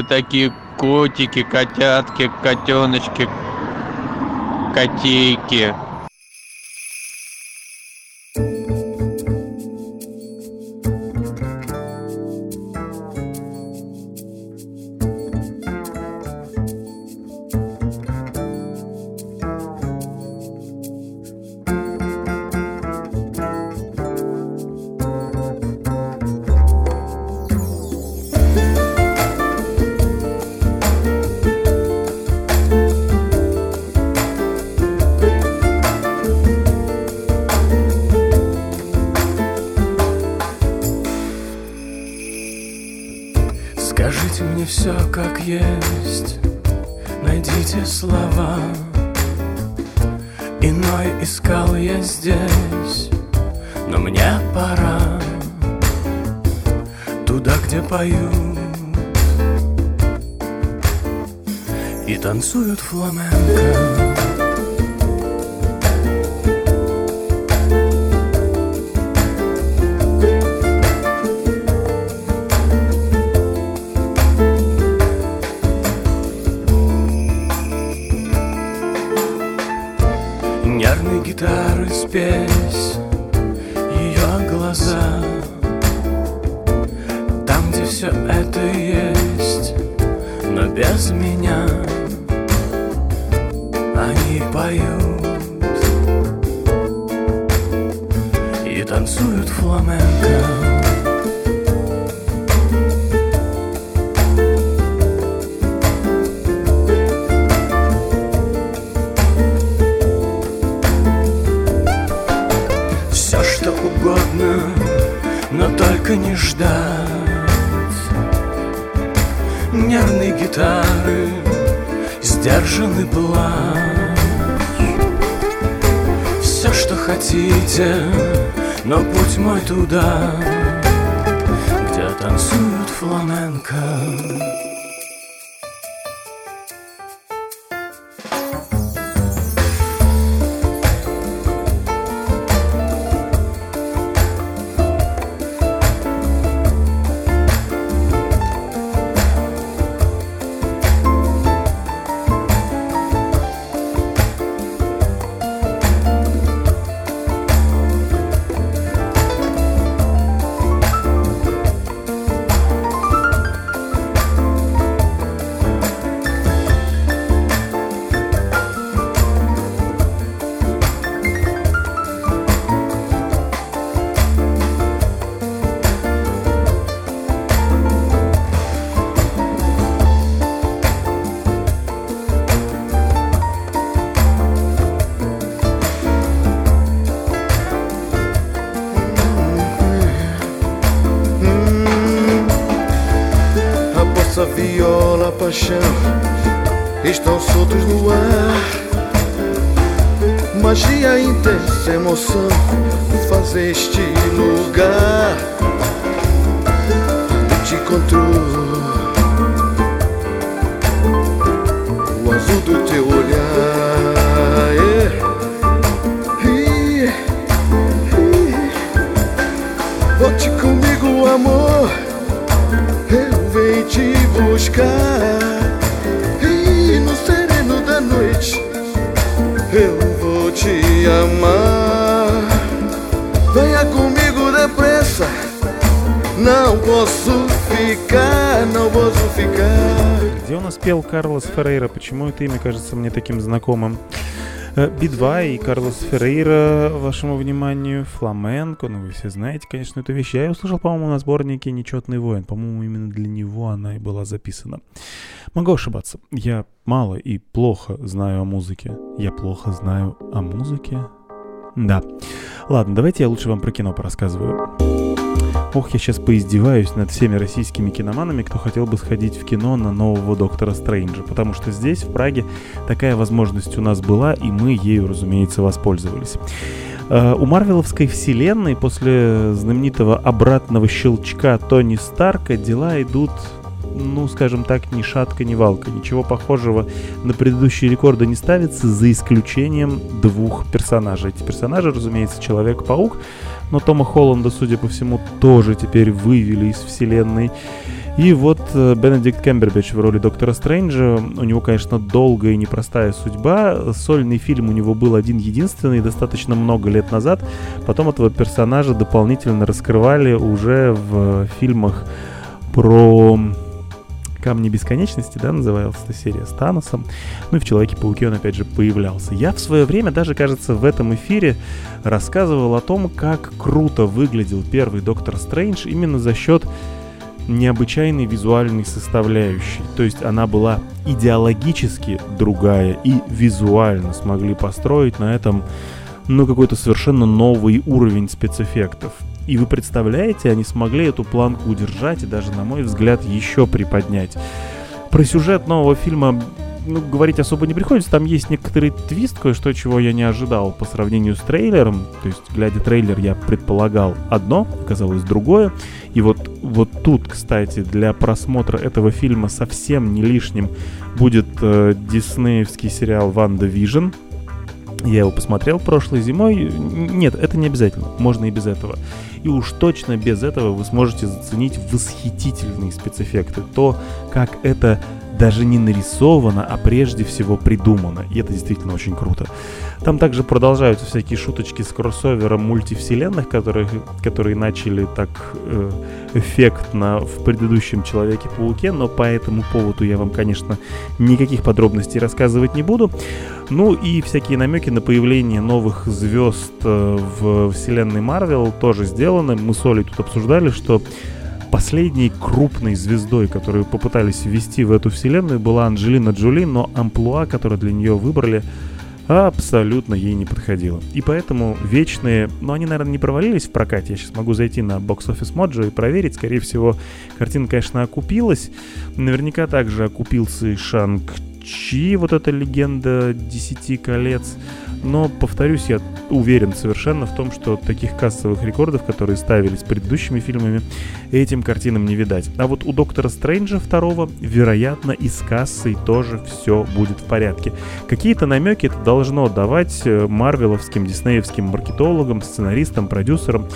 S10: Вы такие котики, котятки, котеночки, котейки.
S18: O azul do teu olhar. yeah. Volte comigo, amor. Eu venho te buscar E no sereno da noite Eu vou te amar Não posso ficar, não posso ficar
S1: Где у нас пел Карлос Феррейра? Почему это имя кажется мне таким знакомым? Э, Би-2 и Карлос Феррейра, вашему вниманию, фламенко, ну вы все знаете, конечно, эту вещь. Я ее услышал, по-моему, на сборнике «Нечетный воин». По-моему, именно для него она и была записана. Могу ошибаться. Я мало и плохо знаю о музыке. Я плохо знаю о музыке? Да. Ладно, давайте я лучше вам про кино порассказываю. Ох, я сейчас поиздеваюсь над всеми российскими киноманами, кто хотел бы сходить в кино на нового Доктора Стрэнджа, потому что здесь, в Праге, такая возможность у нас была, и мы ею, разумеется, воспользовались. Э, У Марвеловской вселенной после знаменитого обратного щелчка Тони Старка дела идут ну, скажем так, ни шатка, ни валка. Ничего похожего на предыдущие рекорды не ставится, за исключением двух персонажей. Эти персонажи, разумеется, Человек-паук, но Тома Холланда, судя по всему, тоже теперь вывели из вселенной. И вот э, Бенедикт Кембербэтч в роли Доктора Стрэнджа. У него, конечно, долгая и непростая судьба. Сольный фильм у него был один единственный достаточно много лет назад. Потом этого персонажа дополнительно раскрывали уже в фильмах про Камни бесконечности, да, называлась эта серия с Таносом. Ну и в Человеке-пауке он опять же появлялся. Я в свое время, даже кажется, в этом эфире рассказывал о том, как круто выглядел первый Доктор Стрэндж именно за счет необычайной визуальной составляющей. То есть она была идеологически другая и визуально смогли построить на этом ну какой-то совершенно новый уровень спецэффектов. И вы представляете, они смогли эту планку удержать и даже, на мой взгляд, еще приподнять. Про сюжет нового фильма ну, говорить особо не приходится. Там есть некоторый твист, кое-что, чего я не ожидал по сравнению с трейлером. То есть, глядя трейлер, я предполагал одно, оказалось другое. И вот, вот тут, кстати, для просмотра этого фильма совсем не лишним будет э, диснеевский сериал «WandaVision», я его посмотрел прошлой зимой. Нет, это не обязательно. Можно и без этого. И уж точно без этого вы сможете заценить восхитительные спецэффекты. То, как это даже не нарисовано, а прежде всего придумано. И это действительно очень круто. Там также продолжаются всякие шуточки с кроссовером мультивселенных, которые, которые начали так э, эффектно в предыдущем Человеке-пауке, но по этому поводу я вам, конечно, никаких подробностей рассказывать не буду. Ну и всякие намеки на появление новых звезд э, в вселенной Марвел тоже сделаны. Мы с Олей тут обсуждали, что последней крупной звездой, которую попытались ввести в эту вселенную, была Анджелина Джоли, но амплуа, которое для нее выбрали, абсолютно ей не подходило. И поэтому вечные, ну они, наверное, не провалились в прокате. Я сейчас могу зайти на Box Office Mojo и проверить. Скорее всего, картина, конечно, окупилась. Наверняка также окупился и Шанг Чи, вот эта легенда Десяти колец. Но, повторюсь, я уверен совершенно в том, что таких кассовых рекордов, которые ставились предыдущими фильмами, этим картинам не видать. А вот у Доктора Стрэнджа второго, вероятно, и с кассой тоже все будет в порядке. Какие-то намеки это должно давать э, марвеловским, диснеевским маркетологам, сценаристам, продюсерам,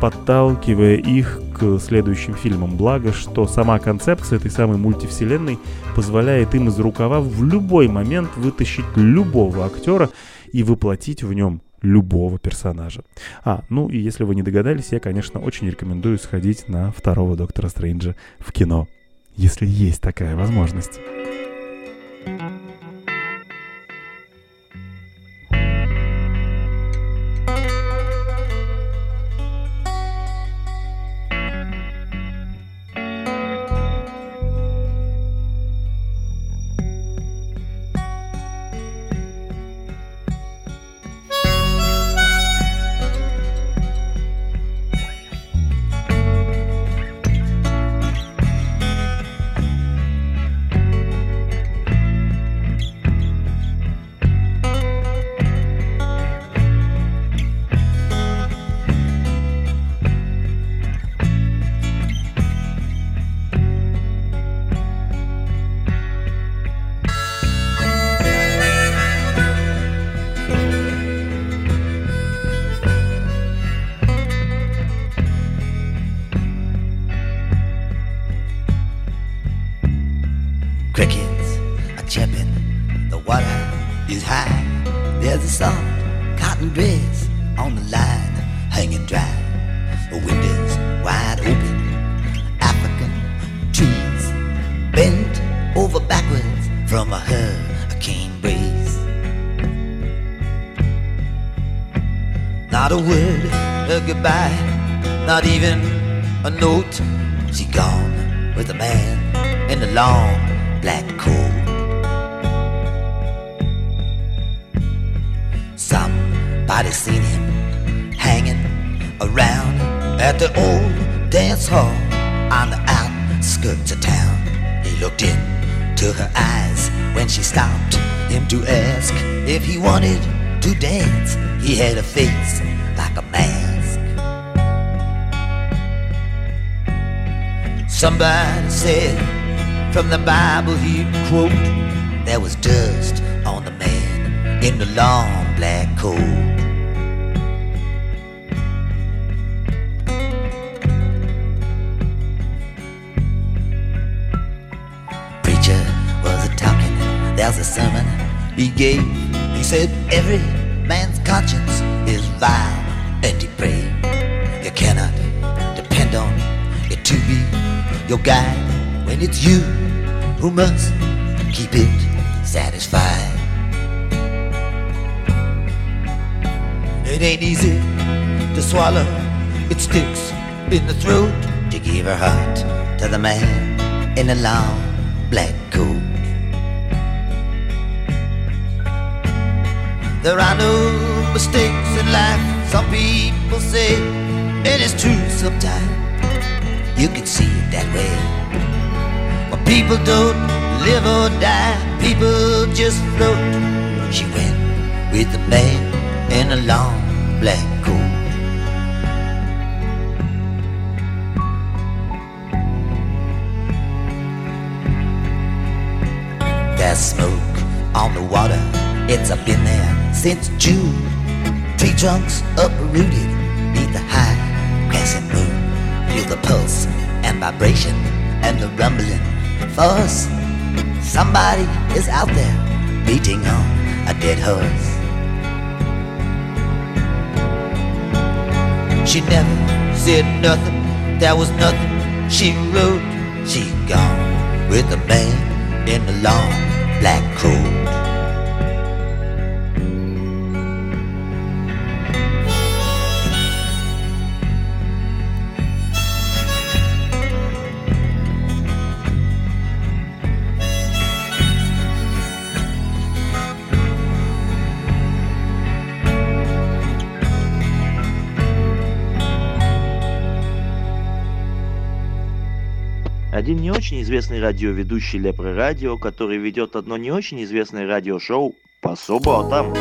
S1: подталкивая их к следующим фильмам. Благо, что сама концепция этой самой мультивселенной позволяет им из рукава в любой момент вытащить любого актера и воплотить в нем любого персонажа. А, ну и если вы не догадались, я, конечно, очень рекомендую сходить на второго Доктора Стрэнджа в кино, если есть такая возможность.
S19: There's smoke on the water, it's up in there since June. Tree trunks uprooted neath the high crescent moon. Feel the pulse and vibration and the rumbling force Somebody is out there beating on a dead horse. She never said nothing, there was nothing she wrote. She gone with the man in the long black coat.
S6: Один не очень известный радиоведущий Лепре Радио, который ведет одно не очень известное радиошоу по субботам.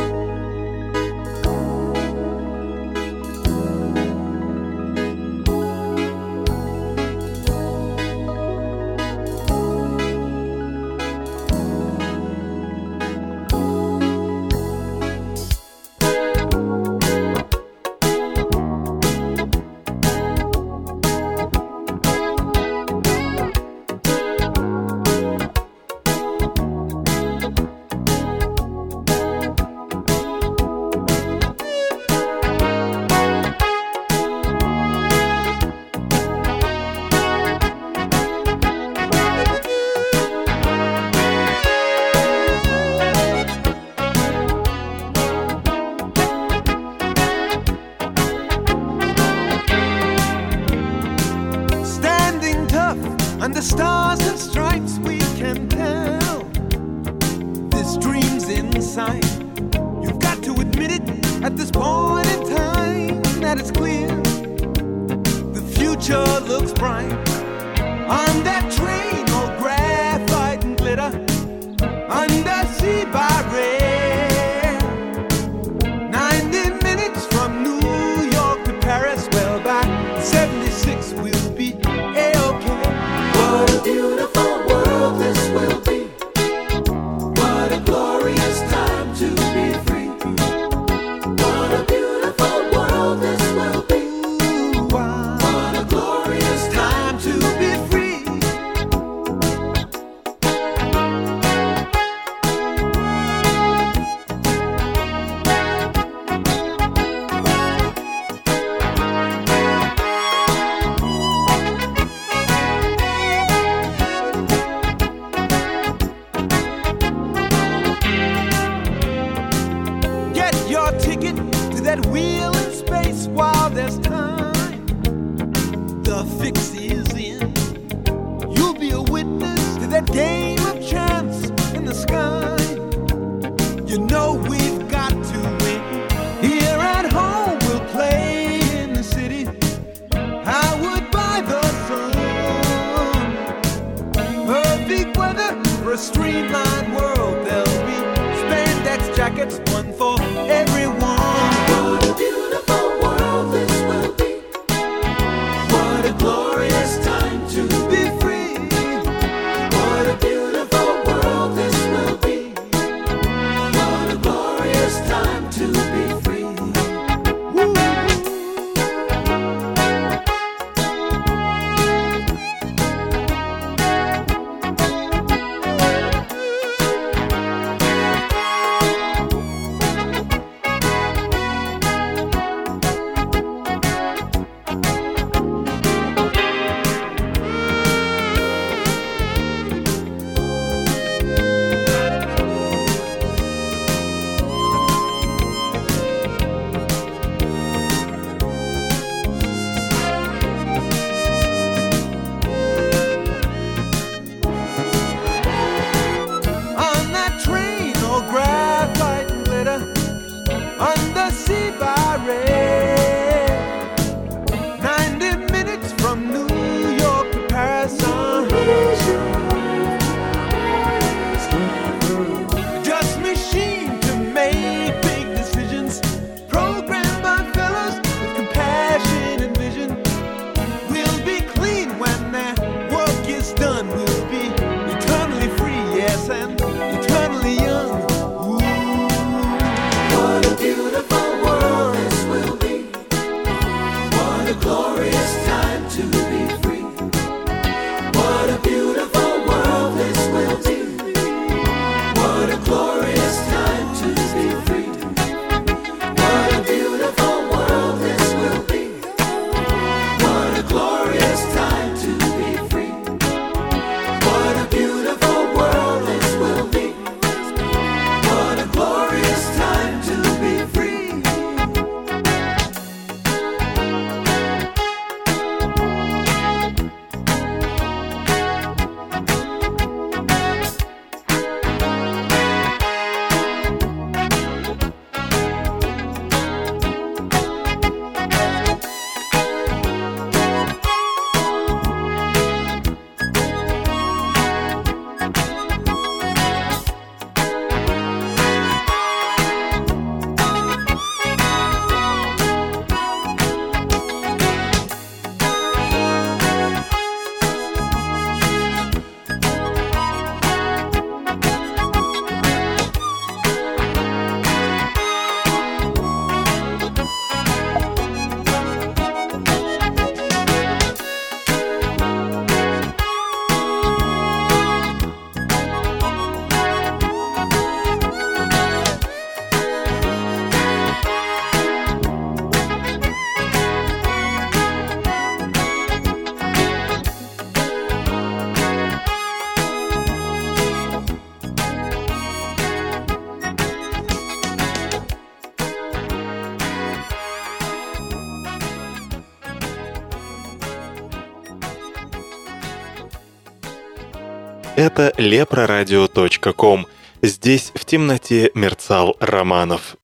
S20: Это leproradio.com. Здесь в темноте мерцал Романов.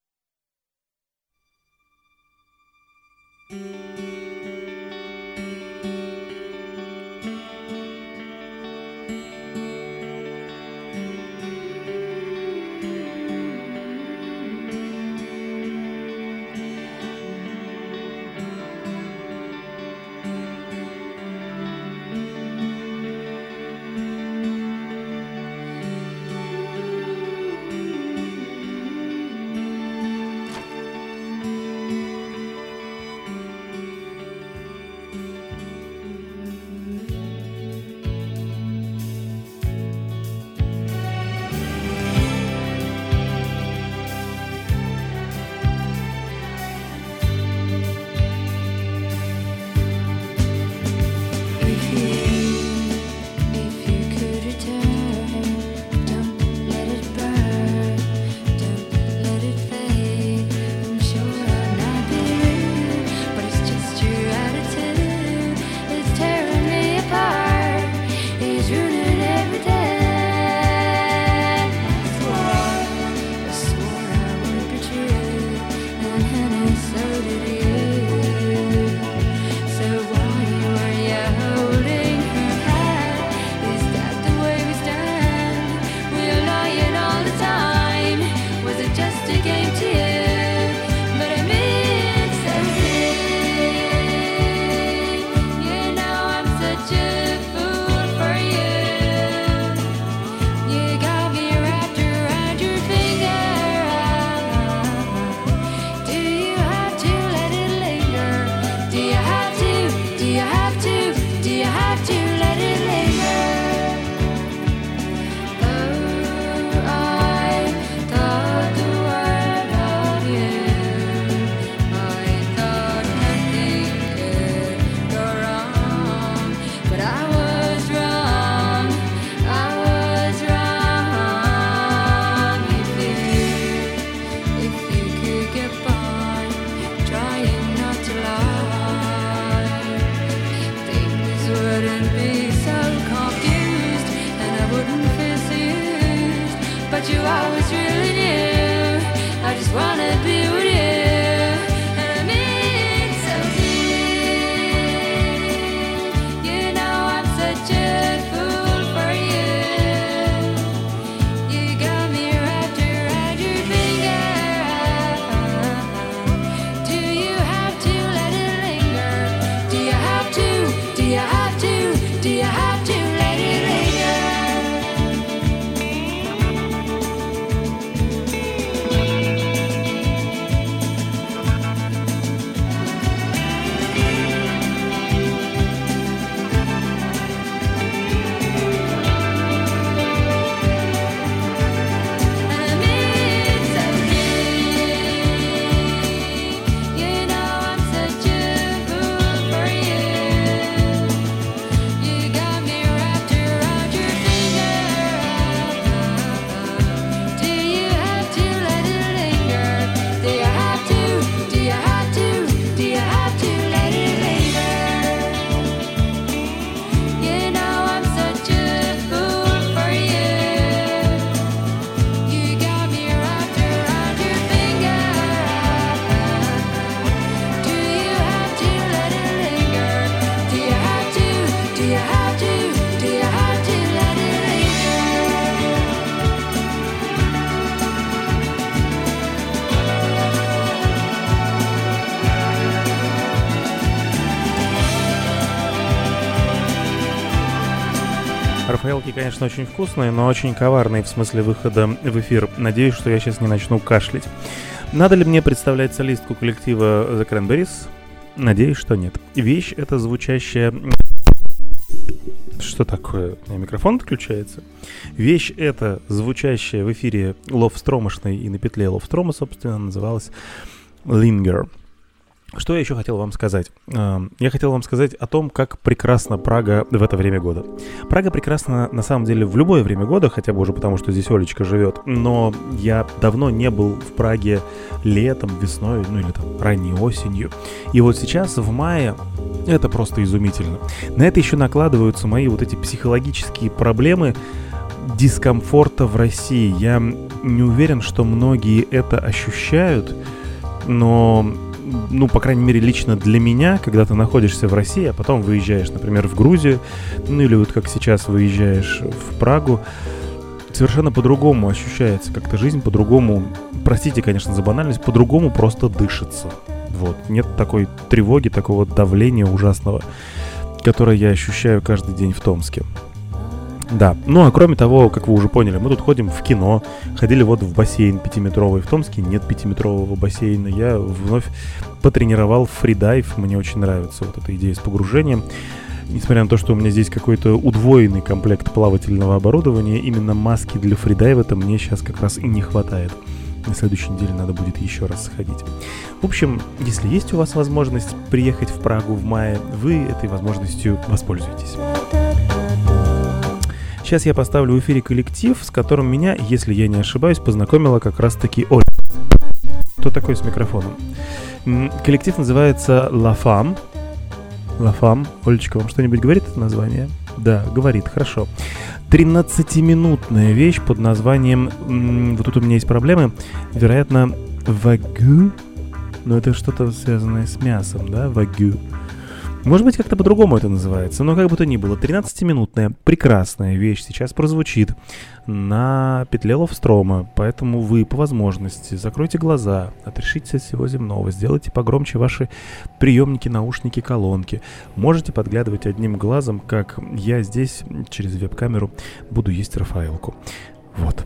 S1: Рафаэлки, конечно, очень вкусные, но очень коварные в смысле выхода в эфир. Надеюсь, что я сейчас не начну кашлять. Надо ли мне представлять солистку коллектива The Cranberries? Надеюсь, что нет. Вещь это звучащая... Что такое? У меня микрофон отключается. Вещь эта, звучащая в эфире Ловстромошной и на петле Ловстрома, собственно, называлась Linger. Что я еще хотел вам сказать? Эм, я хотел вам сказать о том, как прекрасна Прага в это время года. Прага прекрасна на самом деле в любое время года, хотя бы уже потому, что здесь Олечка живет. Но я давно не был в Праге летом, весной, ну или там ранней осенью. И вот сейчас, в мае, это просто изумительно. На это еще накладываются мои вот эти психологические проблемы, дискомфорта в России. Я не уверен, что многие это ощущают, но, ну, по крайней мере, лично для меня, когда ты находишься в России, а потом выезжаешь, например, в Грузию, ну или вот как сейчас выезжаешь в Прагу, совершенно по-другому ощущается как-то жизнь, по-другому, простите, конечно, за банальность, по-другому просто дышится. Вот, нет такой тревоги, такого давления ужасного, которое я ощущаю каждый день в Томске. Да, ну а кроме того, как вы уже поняли, мы тут ходим в кино, ходили вот в бассейн пятиметровый. В Томске нет пятиметрового бассейна. Я вновь потренировал фридайв, мне очень нравится вот эта идея с погружением. Несмотря на то, что у меня здесь какой-то удвоенный комплект плавательного оборудования, именно маски для фридайва-то мне сейчас как раз и не хватает. На следующей неделе надо будет еще раз сходить. В общем, если есть у вас возможность приехать в Прагу в мае, вы этой возможностью воспользуйтесь. Сейчас я поставлю в эфире коллектив, с которым меня, если я не ошибаюсь, познакомила как раз-таки Оля. Кто такой с микрофоном? Коллектив называется La Femme. La Femme. Олечка, вам что-нибудь говорит это название? Да, говорит, хорошо. 13-минутная вещь под названием... Вот тут у меня есть проблемы. Вероятно, вагю. Но это что-то связанное с мясом, да? Вагю. Может быть, как-то по-другому это называется, но как бы то ни было, 13-минутная прекрасная вещь сейчас прозвучит на петле Ловстрома, поэтому вы по возможности закройте глаза, отрешитесь от всего земного, сделайте погромче ваши приемники, наушники, колонки. Можете подглядывать одним глазом, как я здесь через веб-камеру буду есть Рафаэлку. Вот.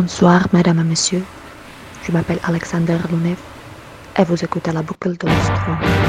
S6: Bonsoir, madame et monsieur. Je m'appelle Alexander Lounev et vous écoutez la boucle de l'Ostrom.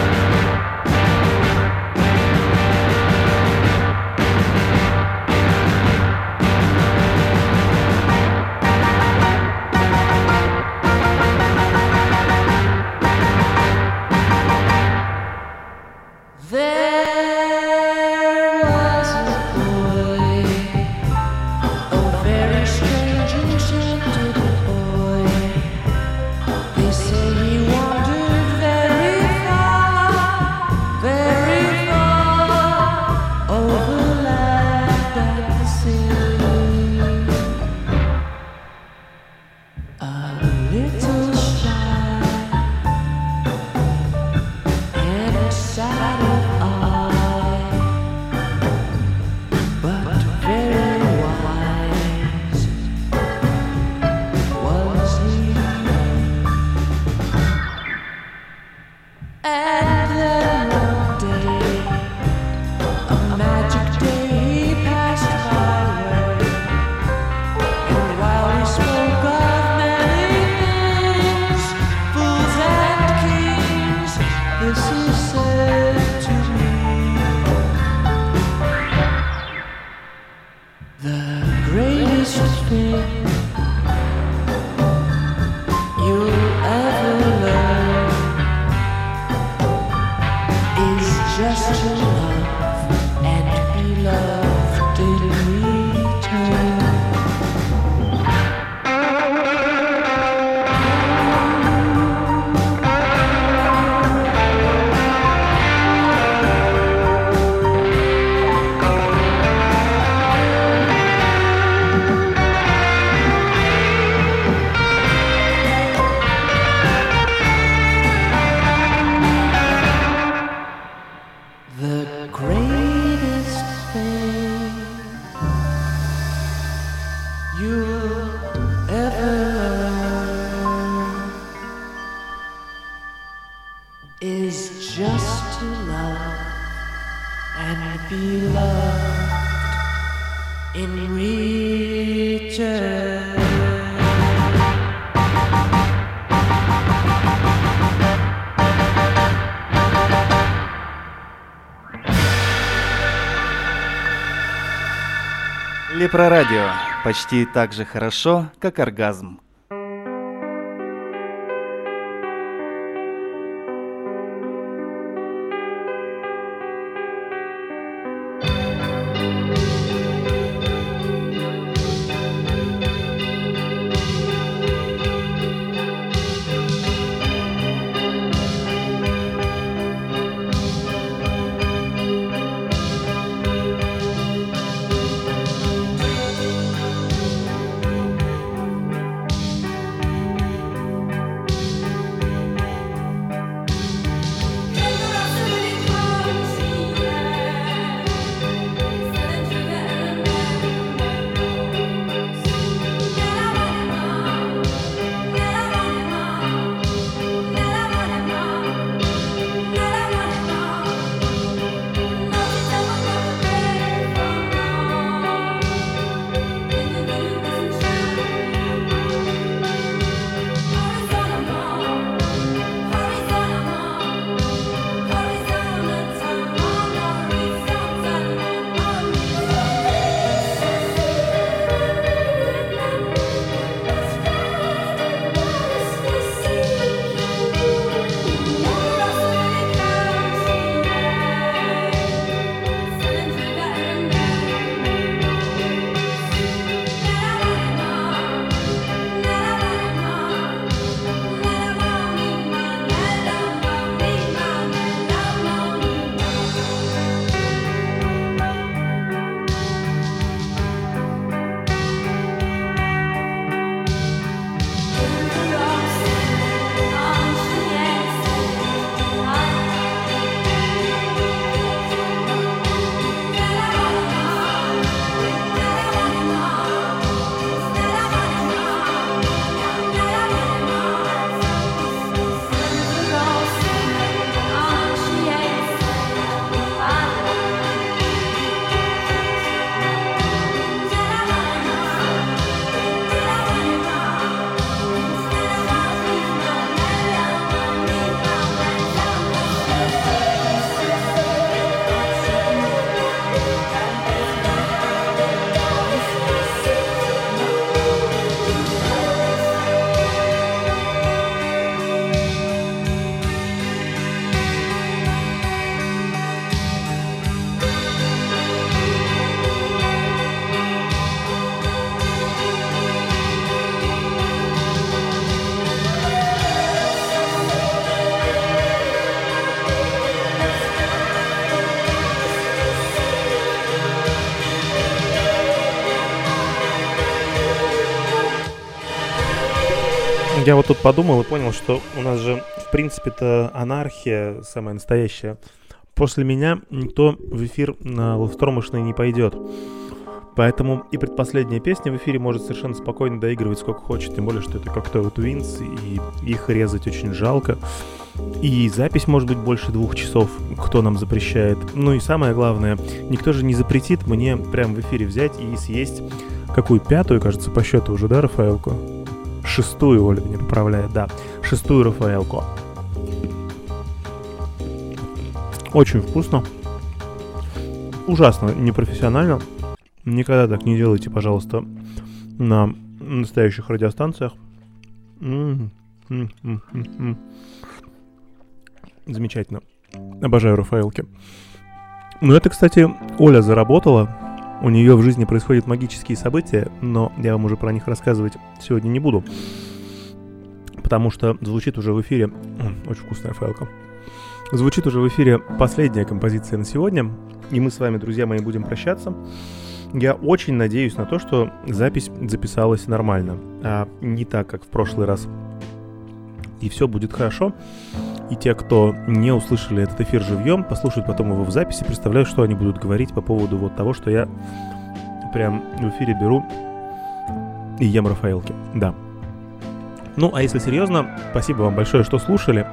S21: почти так же хорошо, как оргазм.
S1: Я вот тут подумал и понял, что у нас же, в принципе-то, анархия самая настоящая. После меня никто в эфир на ловстромышный не пойдет. Поэтому и предпоследняя песня в эфире может совершенно спокойно доигрывать сколько хочет, тем более, что это Cocktail Twins, и их резать очень жалко. И запись может быть больше двух часов, кто нам запрещает. Ну и самое главное, никто же не запретит мне прямо в эфире взять и съесть какую пятую, кажется, по счету уже, да, Рафаэлку? Шестую, Оля меня поправляет, да. Шестую Рафаэлку. Очень вкусно. Ужасно непрофессионально. Никогда так не делайте, пожалуйста, на настоящих радиостанциях. Замечательно. Обожаю Рафаэлки. Ну, это, кстати, Оля заработала. У нее в жизни происходят магические события, но я вам уже про них рассказывать сегодня не буду. Потому что звучит уже в эфире... Очень вкусная Рафаэлка. Звучит уже в эфире последняя композиция на сегодня. И мы с вами, друзья мои, будем прощаться. Я очень надеюсь на то, что запись записалась нормально, а не так, как в прошлый раз. И все будет хорошо. И те, кто не услышали этот эфир живьем, послушают потом его в записи, представляю, что они будут говорить по поводу вот того, что я прям в эфире беру и ем Рафаэлки. Да. Ну, а если серьезно, спасибо вам большое, что слушали.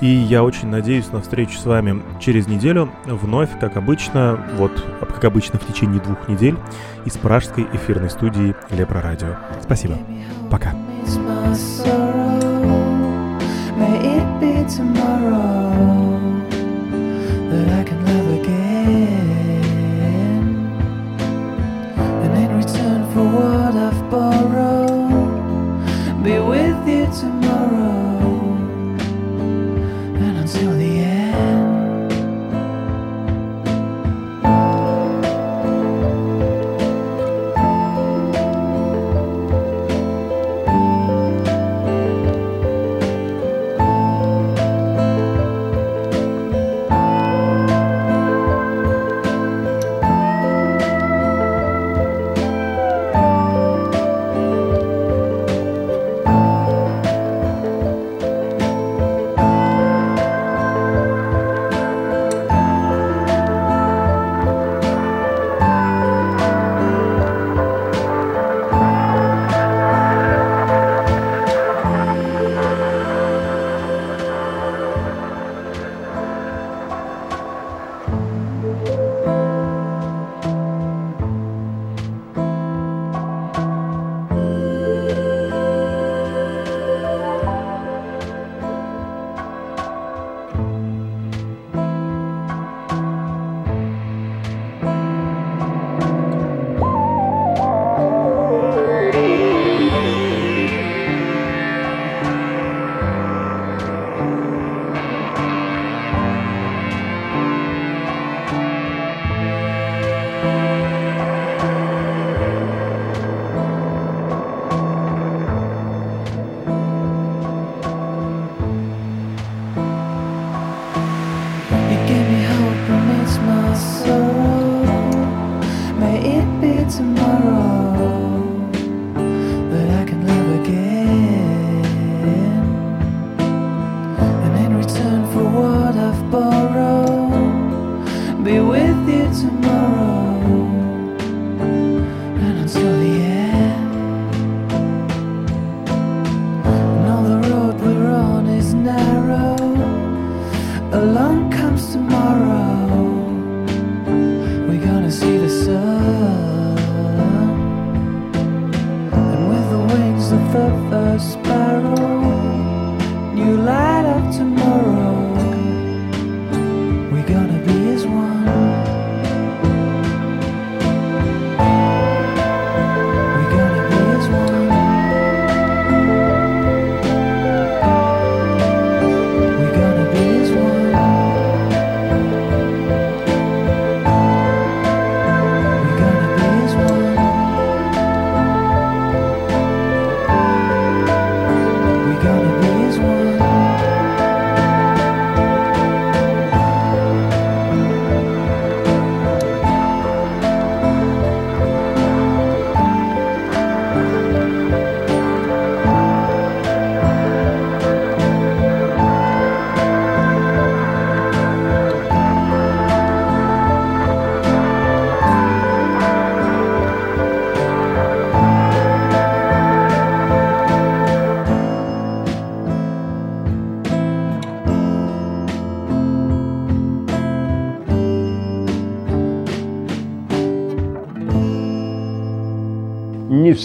S1: И я очень надеюсь на встречу с вами через неделю, вновь, как обычно, вот, как обычно в течение двух недель, из пражской эфирной студии Лепро Радио. Спасибо. Пока.
S6: It's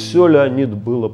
S22: все, Леонид, было.